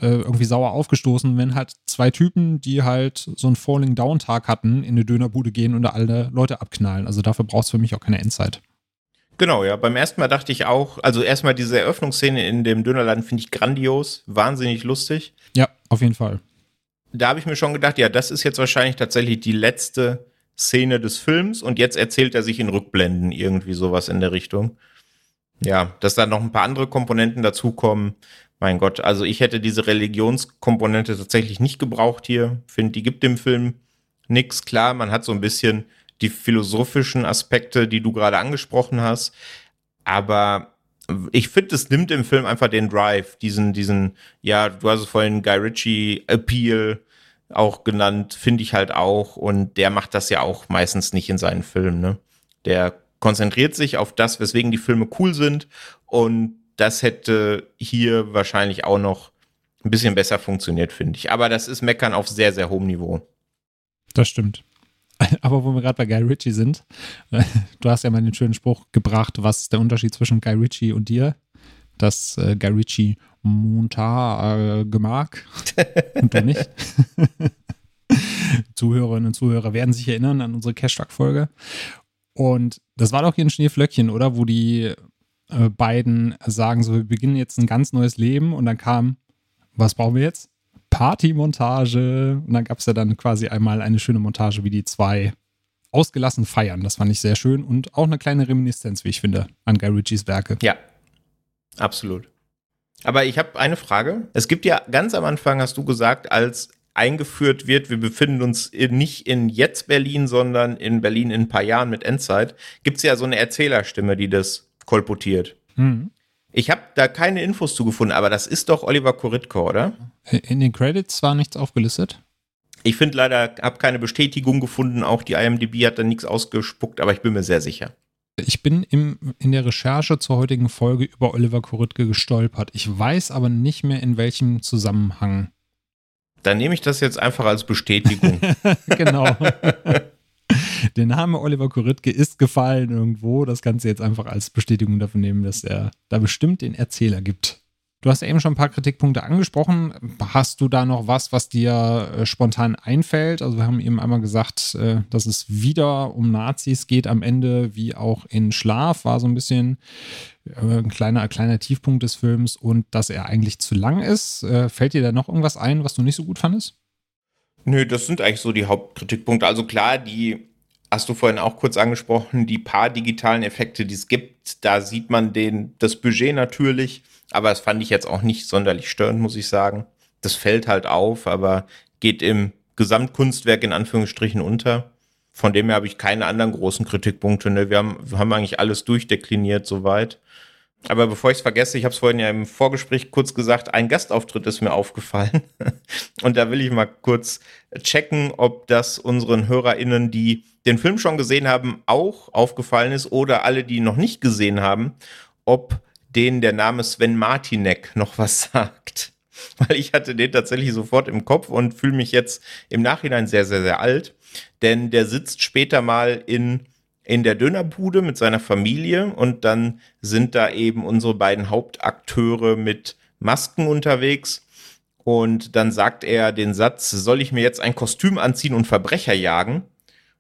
äh, irgendwie sauer aufgestoßen, wenn halt zwei Typen, die halt so einen Falling Down Tag hatten, in eine Dönerbude gehen und da alle Leute abknallen. Also dafür braucht es für mich auch keine Endzeit.
Genau, ja. Beim ersten Mal dachte ich auch, also erstmal diese Eröffnungsszene in dem Dönerladen finde ich grandios, wahnsinnig lustig.
Ja, auf jeden Fall
da habe ich mir schon gedacht, ja, das ist jetzt wahrscheinlich tatsächlich die letzte Szene des Films und jetzt erzählt er sich in Rückblenden irgendwie sowas in der Richtung. Ja, dass da noch ein paar andere Komponenten dazukommen. Mein Gott, also ich hätte diese Religionskomponente tatsächlich nicht gebraucht hier. Finde, die gibt dem Film nix. Klar, man hat so ein bisschen die philosophischen Aspekte, die du gerade angesprochen hast. Aber ich finde, es nimmt im Film einfach den Drive, diesen, diesen, ja, du hast es vorhin Guy Ritchie Appeal auch genannt, finde ich halt auch. Und der macht das ja auch meistens nicht in seinen Filmen, ne? Der konzentriert sich auf das, weswegen die Filme cool sind. Und das hätte hier wahrscheinlich auch noch ein bisschen besser funktioniert, finde ich. Aber das ist Meckern auf sehr, sehr hohem Niveau.
Das stimmt. Aber wo wir gerade bei Guy Ritchie sind, du hast ja mal den schönen Spruch gebracht, was ist der Unterschied zwischen Guy Ritchie und dir? Dass äh, Guy Ritchie Montage äh, mag und du nicht. Zuhörerinnen und Zuhörer werden sich erinnern an unsere Cashtag-Folge. Und das war doch hier ein Schneeflöckchen, oder? Wo die äh, beiden sagen, so, wir beginnen jetzt ein ganz neues Leben und dann kam, was brauchen wir jetzt? Partymontage. Und dann gab es ja dann quasi einmal eine schöne Montage, wie die zwei ausgelassen feiern. Das fand ich sehr schön und auch eine kleine Reminiszenz, wie ich finde, an Guy Ritchies Werke.
Ja, absolut. Aber ich habe eine Frage. Es gibt ja ganz am Anfang, hast du gesagt, als eingeführt wird, wir befinden uns in, nicht in jetzt Berlin, sondern in Berlin in ein paar Jahren mit Endzeit, gibt es ja so eine Erzählerstimme, die das kolportiert. Mhm. Ich habe da keine Infos zugefunden, aber das ist doch Oliver Koritko, oder?
In den Credits war nichts aufgelistet.
Ich finde leider, habe keine Bestätigung gefunden. Auch die IMDb hat da nichts ausgespuckt, aber ich bin mir sehr sicher.
Ich bin im, in der Recherche zur heutigen Folge über Oliver Koritke gestolpert. Ich weiß aber nicht mehr, in welchem Zusammenhang.
Dann nehme ich das jetzt einfach als Bestätigung.
genau. Der Name Oliver Koritke ist gefallen irgendwo. Das kannst du jetzt einfach als Bestätigung dafür nehmen, dass er da bestimmt den Erzähler gibt. Du hast ja eben schon ein paar Kritikpunkte angesprochen. Hast du da noch was, was dir äh, spontan einfällt? Also wir haben eben einmal gesagt, äh, dass es wieder um Nazis geht am Ende, wie auch in Schlaf, war so ein bisschen äh, ein kleiner, kleiner Tiefpunkt des Films und dass er eigentlich zu lang ist. Fällt dir da noch irgendwas ein, was du nicht so gut fandest?
Nö, das sind eigentlich so die Hauptkritikpunkte. Also klar, die hast du vorhin auch kurz angesprochen, die paar digitalen Effekte, die es gibt, da sieht man den, das Budget natürlich, aber das fand ich jetzt auch nicht sonderlich störend, muss ich sagen. Das fällt halt auf, aber geht im Gesamtkunstwerk in Anführungsstrichen unter. Von dem her habe ich keine anderen großen Kritikpunkte. Ne? Wir, haben, wir haben eigentlich alles durchdekliniert soweit. Aber bevor ich es vergesse, ich habe es vorhin ja im Vorgespräch kurz gesagt, ein Gastauftritt ist mir aufgefallen. Und da will ich mal kurz checken, ob das unseren HörerInnen, die den Film schon gesehen haben, auch aufgefallen ist oder alle, die ihn noch nicht gesehen haben, ob denen der Name Sven Martinek noch was sagt. Weil ich hatte den tatsächlich sofort im Kopf und fühle mich jetzt im Nachhinein sehr, sehr, sehr alt. Denn der sitzt später mal in in der Dönerbude mit seiner Familie und dann sind da eben unsere beiden Hauptakteure mit Masken unterwegs. Und dann sagt er den Satz, soll ich mir jetzt ein Kostüm anziehen und Verbrecher jagen?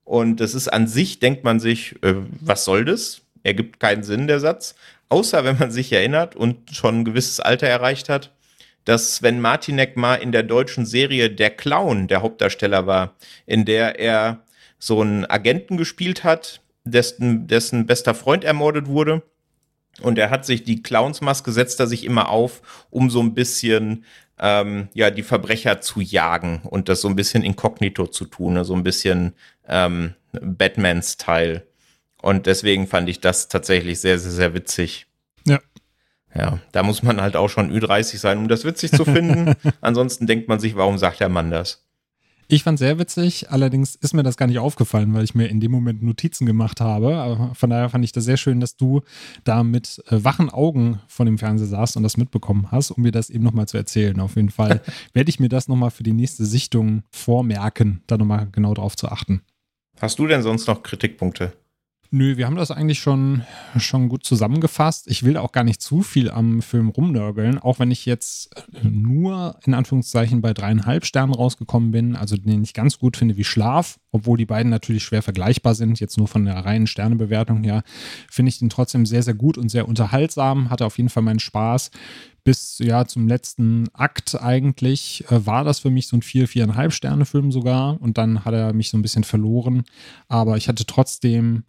Und das ist an sich, denkt man sich, äh, was soll das? Ergibt keinen Sinn, der Satz. Außer wenn man sich erinnert und schon ein gewisses Alter erreicht hat, dass Sven Martinek mal in der deutschen Serie Der Clown der Hauptdarsteller war, in der er so einen Agenten gespielt hat, dessen, dessen bester Freund ermordet wurde. Und er hat sich die Clownsmaske setzt er sich immer auf, um so ein bisschen ähm, ja die Verbrecher zu jagen und das so ein bisschen inkognito zu tun, ne? so ein bisschen ähm, Batman-Style. Und deswegen fand ich das tatsächlich sehr, sehr, sehr witzig.
Ja.
Ja, da muss man halt auch schon Ü30 sein, um das witzig zu finden. Ansonsten denkt man sich, warum sagt der Mann das?
Ich fand sehr witzig, allerdings ist mir das gar nicht aufgefallen, weil ich mir in dem Moment Notizen gemacht habe. Aber von daher fand ich das sehr schön, dass du da mit äh, wachen Augen vor dem Fernseher saßt und das mitbekommen hast, um mir das eben nochmal zu erzählen. Auf jeden Fall werde ich mir das nochmal für die nächste Sichtung vormerken, da nochmal genau drauf zu achten.
Hast du denn sonst noch Kritikpunkte?
Nö, wir haben das eigentlich schon, schon gut zusammengefasst. Ich will auch gar nicht zu viel am Film rumnörgeln, auch wenn ich jetzt nur in Anführungszeichen bei dreieinhalb Sternen rausgekommen bin, also den ich ganz gut finde wie Schlaf, obwohl die beiden natürlich schwer vergleichbar sind, jetzt nur von der reinen Sternebewertung her, finde ich den trotzdem sehr, sehr gut und sehr unterhaltsam, hatte auf jeden Fall meinen Spaß. Bis ja zum letzten Akt eigentlich äh, war das für mich so ein vier, viereinhalb Sterne Film sogar und dann hat er mich so ein bisschen verloren, aber ich hatte trotzdem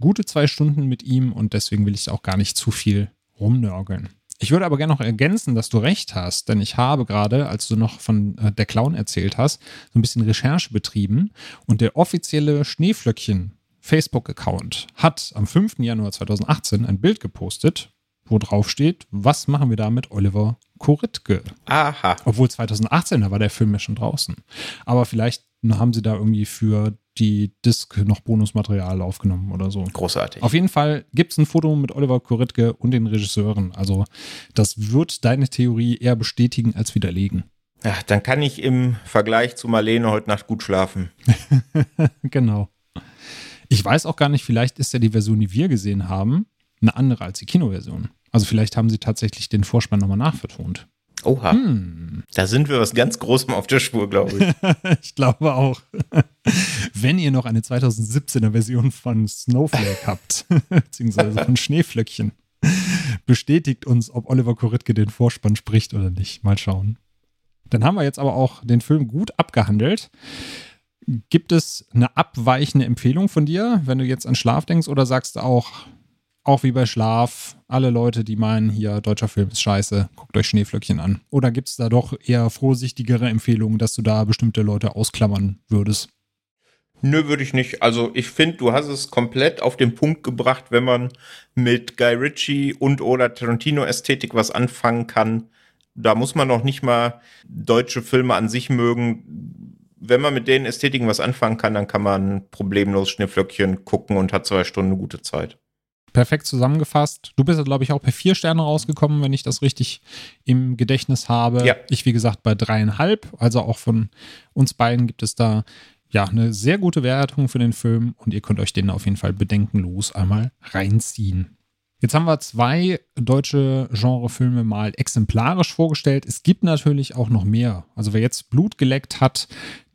gute zwei Stunden mit ihm und deswegen will ich auch gar nicht zu viel rumnörgeln. Ich würde aber gerne noch ergänzen, dass du recht hast, denn ich habe gerade, als du noch von äh, der Clown erzählt hast, so ein bisschen Recherche betrieben und der offizielle Schneeflöckchen Facebook-Account hat am 5. Januar 2018 ein Bild gepostet, wo drauf steht, was machen wir da mit Oliver Koritke?
Aha.
Obwohl 2018, da war der Film ja schon draußen. Aber vielleicht haben sie da irgendwie für die Disc noch Bonusmaterial aufgenommen oder so.
Großartig.
Auf jeden Fall gibt es ein Foto mit Oliver Koritke und den Regisseuren. Also das wird deine Theorie eher bestätigen als widerlegen.
Ja, dann kann ich im Vergleich zu Marlene heute Nacht gut schlafen.
genau. Ich weiß auch gar nicht, vielleicht ist ja die Version, die wir gesehen haben, eine andere als die Kinoversion. Also vielleicht haben sie tatsächlich den Vorspann nochmal nachvertont.
Oha. Hm. Da sind wir was ganz Großem auf der Spur, glaube
ich. ich glaube auch. Wenn ihr noch eine 2017er Version von Snowflake habt, beziehungsweise von Schneeflöckchen, bestätigt uns, ob Oliver Koritke den Vorspann spricht oder nicht. Mal schauen. Dann haben wir jetzt aber auch den Film gut abgehandelt. Gibt es eine abweichende Empfehlung von dir, wenn du jetzt an Schlaf denkst, oder sagst du auch, auch wie bei Schlaf, alle Leute, die meinen, hier, deutscher Film ist scheiße, guckt euch Schneeflöckchen an. Oder gibt es da doch eher vorsichtigere Empfehlungen, dass du da bestimmte Leute ausklammern würdest?
Nö, würde ich nicht. Also ich finde, du hast es komplett auf den Punkt gebracht, wenn man mit Guy Ritchie und oder Tarantino-Ästhetik was anfangen kann. Da muss man noch nicht mal deutsche Filme an sich mögen. Wenn man mit den Ästhetiken was anfangen kann, dann kann man problemlos Schneeflöckchen gucken und hat zwei Stunden eine gute Zeit
perfekt zusammengefasst. Du bist, glaube ich, auch bei vier Sterne rausgekommen, wenn ich das richtig im Gedächtnis habe. Ja. Ich, wie gesagt, bei dreieinhalb. Also auch von uns beiden gibt es da ja eine sehr gute Wertung für den Film und ihr könnt euch den auf jeden Fall bedenkenlos einmal reinziehen. Jetzt haben wir zwei deutsche Genrefilme mal exemplarisch vorgestellt. Es gibt natürlich auch noch mehr. Also wer jetzt Blut geleckt hat,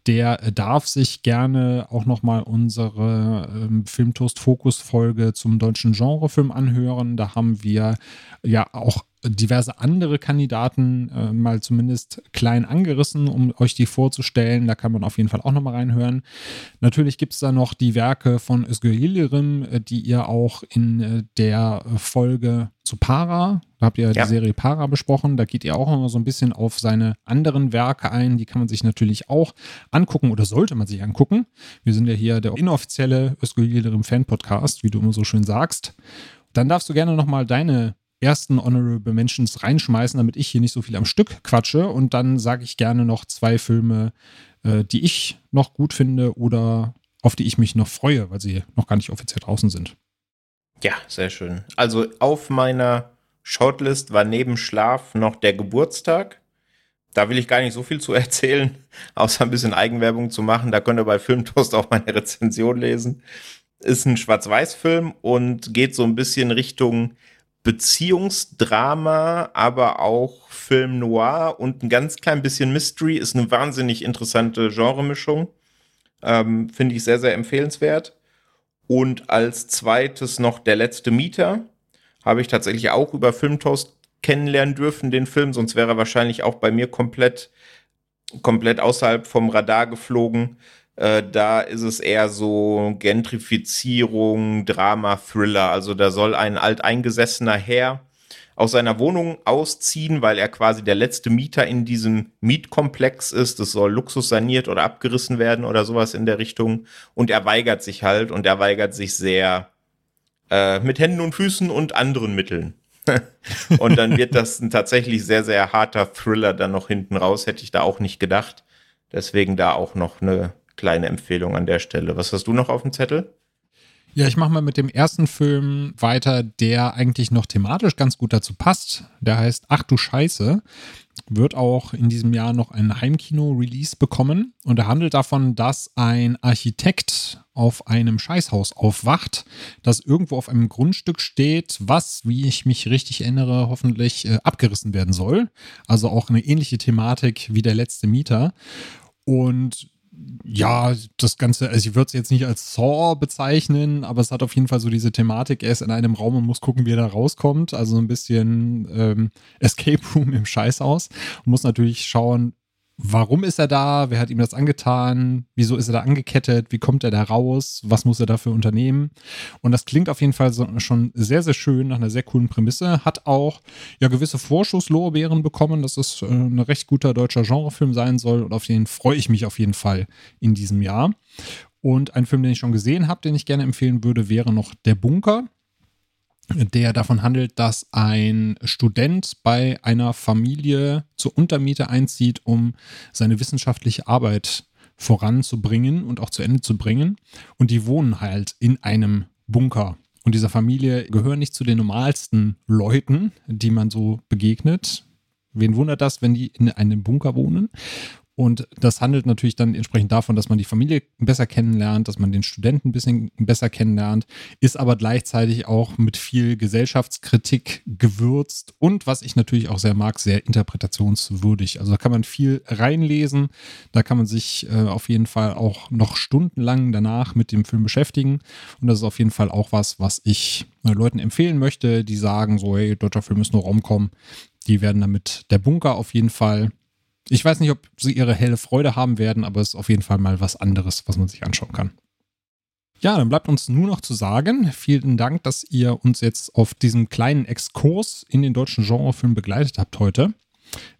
der darf sich gerne auch nochmal unsere ähm, Filmtoast Fokus Folge zum deutschen Genrefilm anhören. Da haben wir ja auch diverse andere Kandidaten äh, mal zumindest klein angerissen, um euch die vorzustellen. Da kann man auf jeden Fall auch nochmal reinhören. Natürlich gibt es da noch die Werke von Özgür Yildirim, äh, die ihr auch in äh, der Folge zu Para, da habt ihr ja. die Serie Para besprochen, da geht ihr auch noch so ein bisschen auf seine anderen Werke ein. Die kann man sich natürlich auch angucken oder sollte man sich angucken. Wir sind ja hier der inoffizielle Özgür Yildirim Fan-Podcast, wie du immer so schön sagst. Dann darfst du gerne nochmal deine ersten Honorable Mentions reinschmeißen, damit ich hier nicht so viel am Stück quatsche. Und dann sage ich gerne noch zwei Filme, äh, die ich noch gut finde oder auf die ich mich noch freue, weil sie noch gar nicht offiziell draußen sind.
Ja, sehr schön. Also auf meiner Shortlist war neben Schlaf noch der Geburtstag. Da will ich gar nicht so viel zu erzählen, außer ein bisschen Eigenwerbung zu machen. Da könnt ihr bei Filmtoast auch meine Rezension lesen. Ist ein Schwarz-Weiß-Film und geht so ein bisschen Richtung Beziehungsdrama, aber auch Film Noir und ein ganz klein bisschen Mystery ist eine wahnsinnig interessante Genremischung. Ähm, Finde ich sehr, sehr empfehlenswert. Und als zweites noch Der letzte Mieter. Habe ich tatsächlich auch über Filmtoast kennenlernen dürfen, den Film, sonst wäre er wahrscheinlich auch bei mir komplett, komplett außerhalb vom Radar geflogen. Äh, da ist es eher so Gentrifizierung, Drama, Thriller. Also da soll ein alteingesessener Herr aus seiner Wohnung ausziehen, weil er quasi der letzte Mieter in diesem Mietkomplex ist. Es soll Luxus saniert oder abgerissen werden oder sowas in der Richtung. Und er weigert sich halt und er weigert sich sehr äh, mit Händen und Füßen und anderen Mitteln. und dann wird das ein tatsächlich sehr, sehr harter Thriller dann noch hinten raus. Hätte ich da auch nicht gedacht. Deswegen da auch noch eine kleine Empfehlung an der Stelle. Was hast du noch auf dem Zettel?
Ja, ich mache mal mit dem ersten Film weiter, der eigentlich noch thematisch ganz gut dazu passt. Der heißt Ach du Scheiße. Wird auch in diesem Jahr noch ein Heimkino-Release bekommen. Und er handelt davon, dass ein Architekt auf einem Scheißhaus aufwacht, das irgendwo auf einem Grundstück steht, was, wie ich mich richtig erinnere, hoffentlich äh, abgerissen werden soll. Also auch eine ähnliche Thematik wie der letzte Mieter. Und ja, das Ganze, also ich würde es jetzt nicht als Saw bezeichnen, aber es hat auf jeden Fall so diese Thematik, er ist in einem Raum und muss gucken, wie er da rauskommt. Also ein bisschen ähm, Escape Room im Scheißhaus. Und muss natürlich schauen, warum ist er da? Wer hat ihm das angetan? Wieso ist er da angekettet? Wie kommt er da raus? Was muss er dafür unternehmen? Und das klingt auf jeden Fall so, schon sehr, sehr schön nach einer sehr coolen Prämisse. Hat auch ja gewisse Vorschusslorbeeren bekommen, dass es äh, ein recht guter deutscher Genrefilm sein soll. Und auf den freue ich mich auf jeden Fall in diesem Jahr. Und ein Film, den ich schon gesehen habe, den ich gerne empfehlen würde, wäre noch Der Bunker der davon handelt, dass ein Student bei einer Familie zur Untermiete einzieht, um seine wissenschaftliche Arbeit voranzubringen und auch zu Ende zu bringen. Und die wohnen halt in einem Bunker. Und dieser Familie gehören nicht zu den normalsten Leuten, die man so begegnet. Wen wundert das, wenn die in einem Bunker wohnen? Und das handelt natürlich dann entsprechend davon, dass man die Familie besser kennenlernt, dass man den Studenten ein bisschen besser kennenlernt, ist aber gleichzeitig auch mit viel Gesellschaftskritik gewürzt und was ich natürlich auch sehr mag, sehr interpretationswürdig. Also da kann man viel reinlesen, da kann man sich äh, auf jeden Fall auch noch stundenlang danach mit dem Film beschäftigen und das ist auf jeden Fall auch was, was ich äh, Leuten empfehlen möchte, die sagen so, hey, deutscher Film ist nur Romcom. Die werden damit der Bunker auf jeden Fall ich weiß nicht, ob sie ihre helle Freude haben werden, aber es ist auf jeden Fall mal was anderes, was man sich anschauen kann. Ja, dann bleibt uns nur noch zu sagen, vielen Dank, dass ihr uns jetzt auf diesem kleinen Exkurs in den deutschen Genrefilm begleitet habt heute.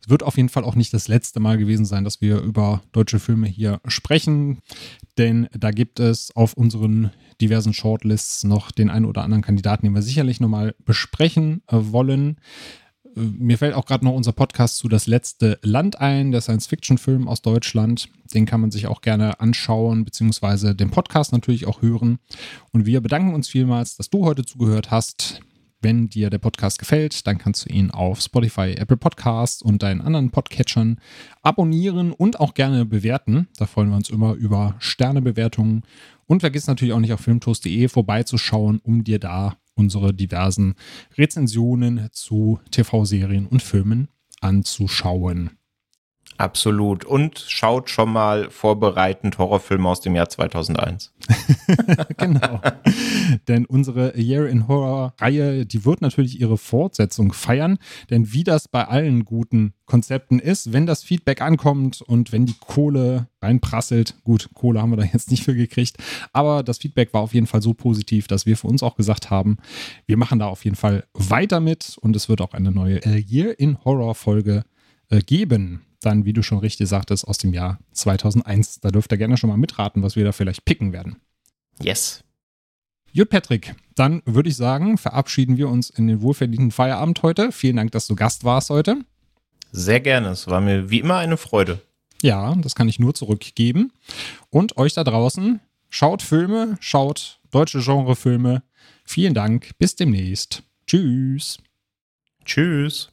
Es wird auf jeden Fall auch nicht das letzte Mal gewesen sein, dass wir über deutsche Filme hier sprechen, denn da gibt es auf unseren diversen Shortlists noch den einen oder anderen Kandidaten, den wir sicherlich nochmal besprechen wollen mir fällt auch gerade noch unser Podcast zu Das letzte Land ein, der Science-Fiction-Film aus Deutschland. Den kann man sich auch gerne anschauen, beziehungsweise den Podcast natürlich auch hören. Und wir bedanken uns vielmals, dass du heute zugehört hast. Wenn dir der Podcast gefällt, dann kannst du ihn auf Spotify, Apple Podcasts und deinen anderen Podcatchern abonnieren und auch gerne bewerten. Da freuen wir uns immer über Sternebewertungen. Und vergiss natürlich auch nicht auf filmtoast.de vorbeizuschauen, um dir da unsere diversen Rezensionen zu TV-Serien und Filmen anzuschauen.
Absolut. Und schaut schon mal vorbereitend Horrorfilme aus dem Jahr 2001.
genau. denn unsere Year in Horror-Reihe, die wird natürlich ihre Fortsetzung feiern. Denn wie das bei allen guten Konzepten ist, wenn das Feedback ankommt und wenn die Kohle reinprasselt, gut, Kohle haben wir da jetzt nicht für gekriegt, aber das Feedback war auf jeden Fall so positiv, dass wir für uns auch gesagt haben, wir machen da auf jeden Fall weiter mit und es wird auch eine neue Year in Horror-Folge äh, geben dann, wie du schon richtig sagtest, aus dem Jahr 2001. Da dürft ihr gerne schon mal mitraten, was wir da vielleicht picken werden.
Yes.
Gut, Patrick, dann würde ich sagen, verabschieden wir uns in den wohlverdienten Feierabend heute. Vielen Dank, dass du Gast warst heute.
Sehr gerne. Es war mir wie immer eine Freude.
Ja, das kann ich nur zurückgeben. Und euch da draußen, schaut Filme, schaut deutsche Genrefilme. Vielen Dank. Bis demnächst. Tschüss.
Tschüss.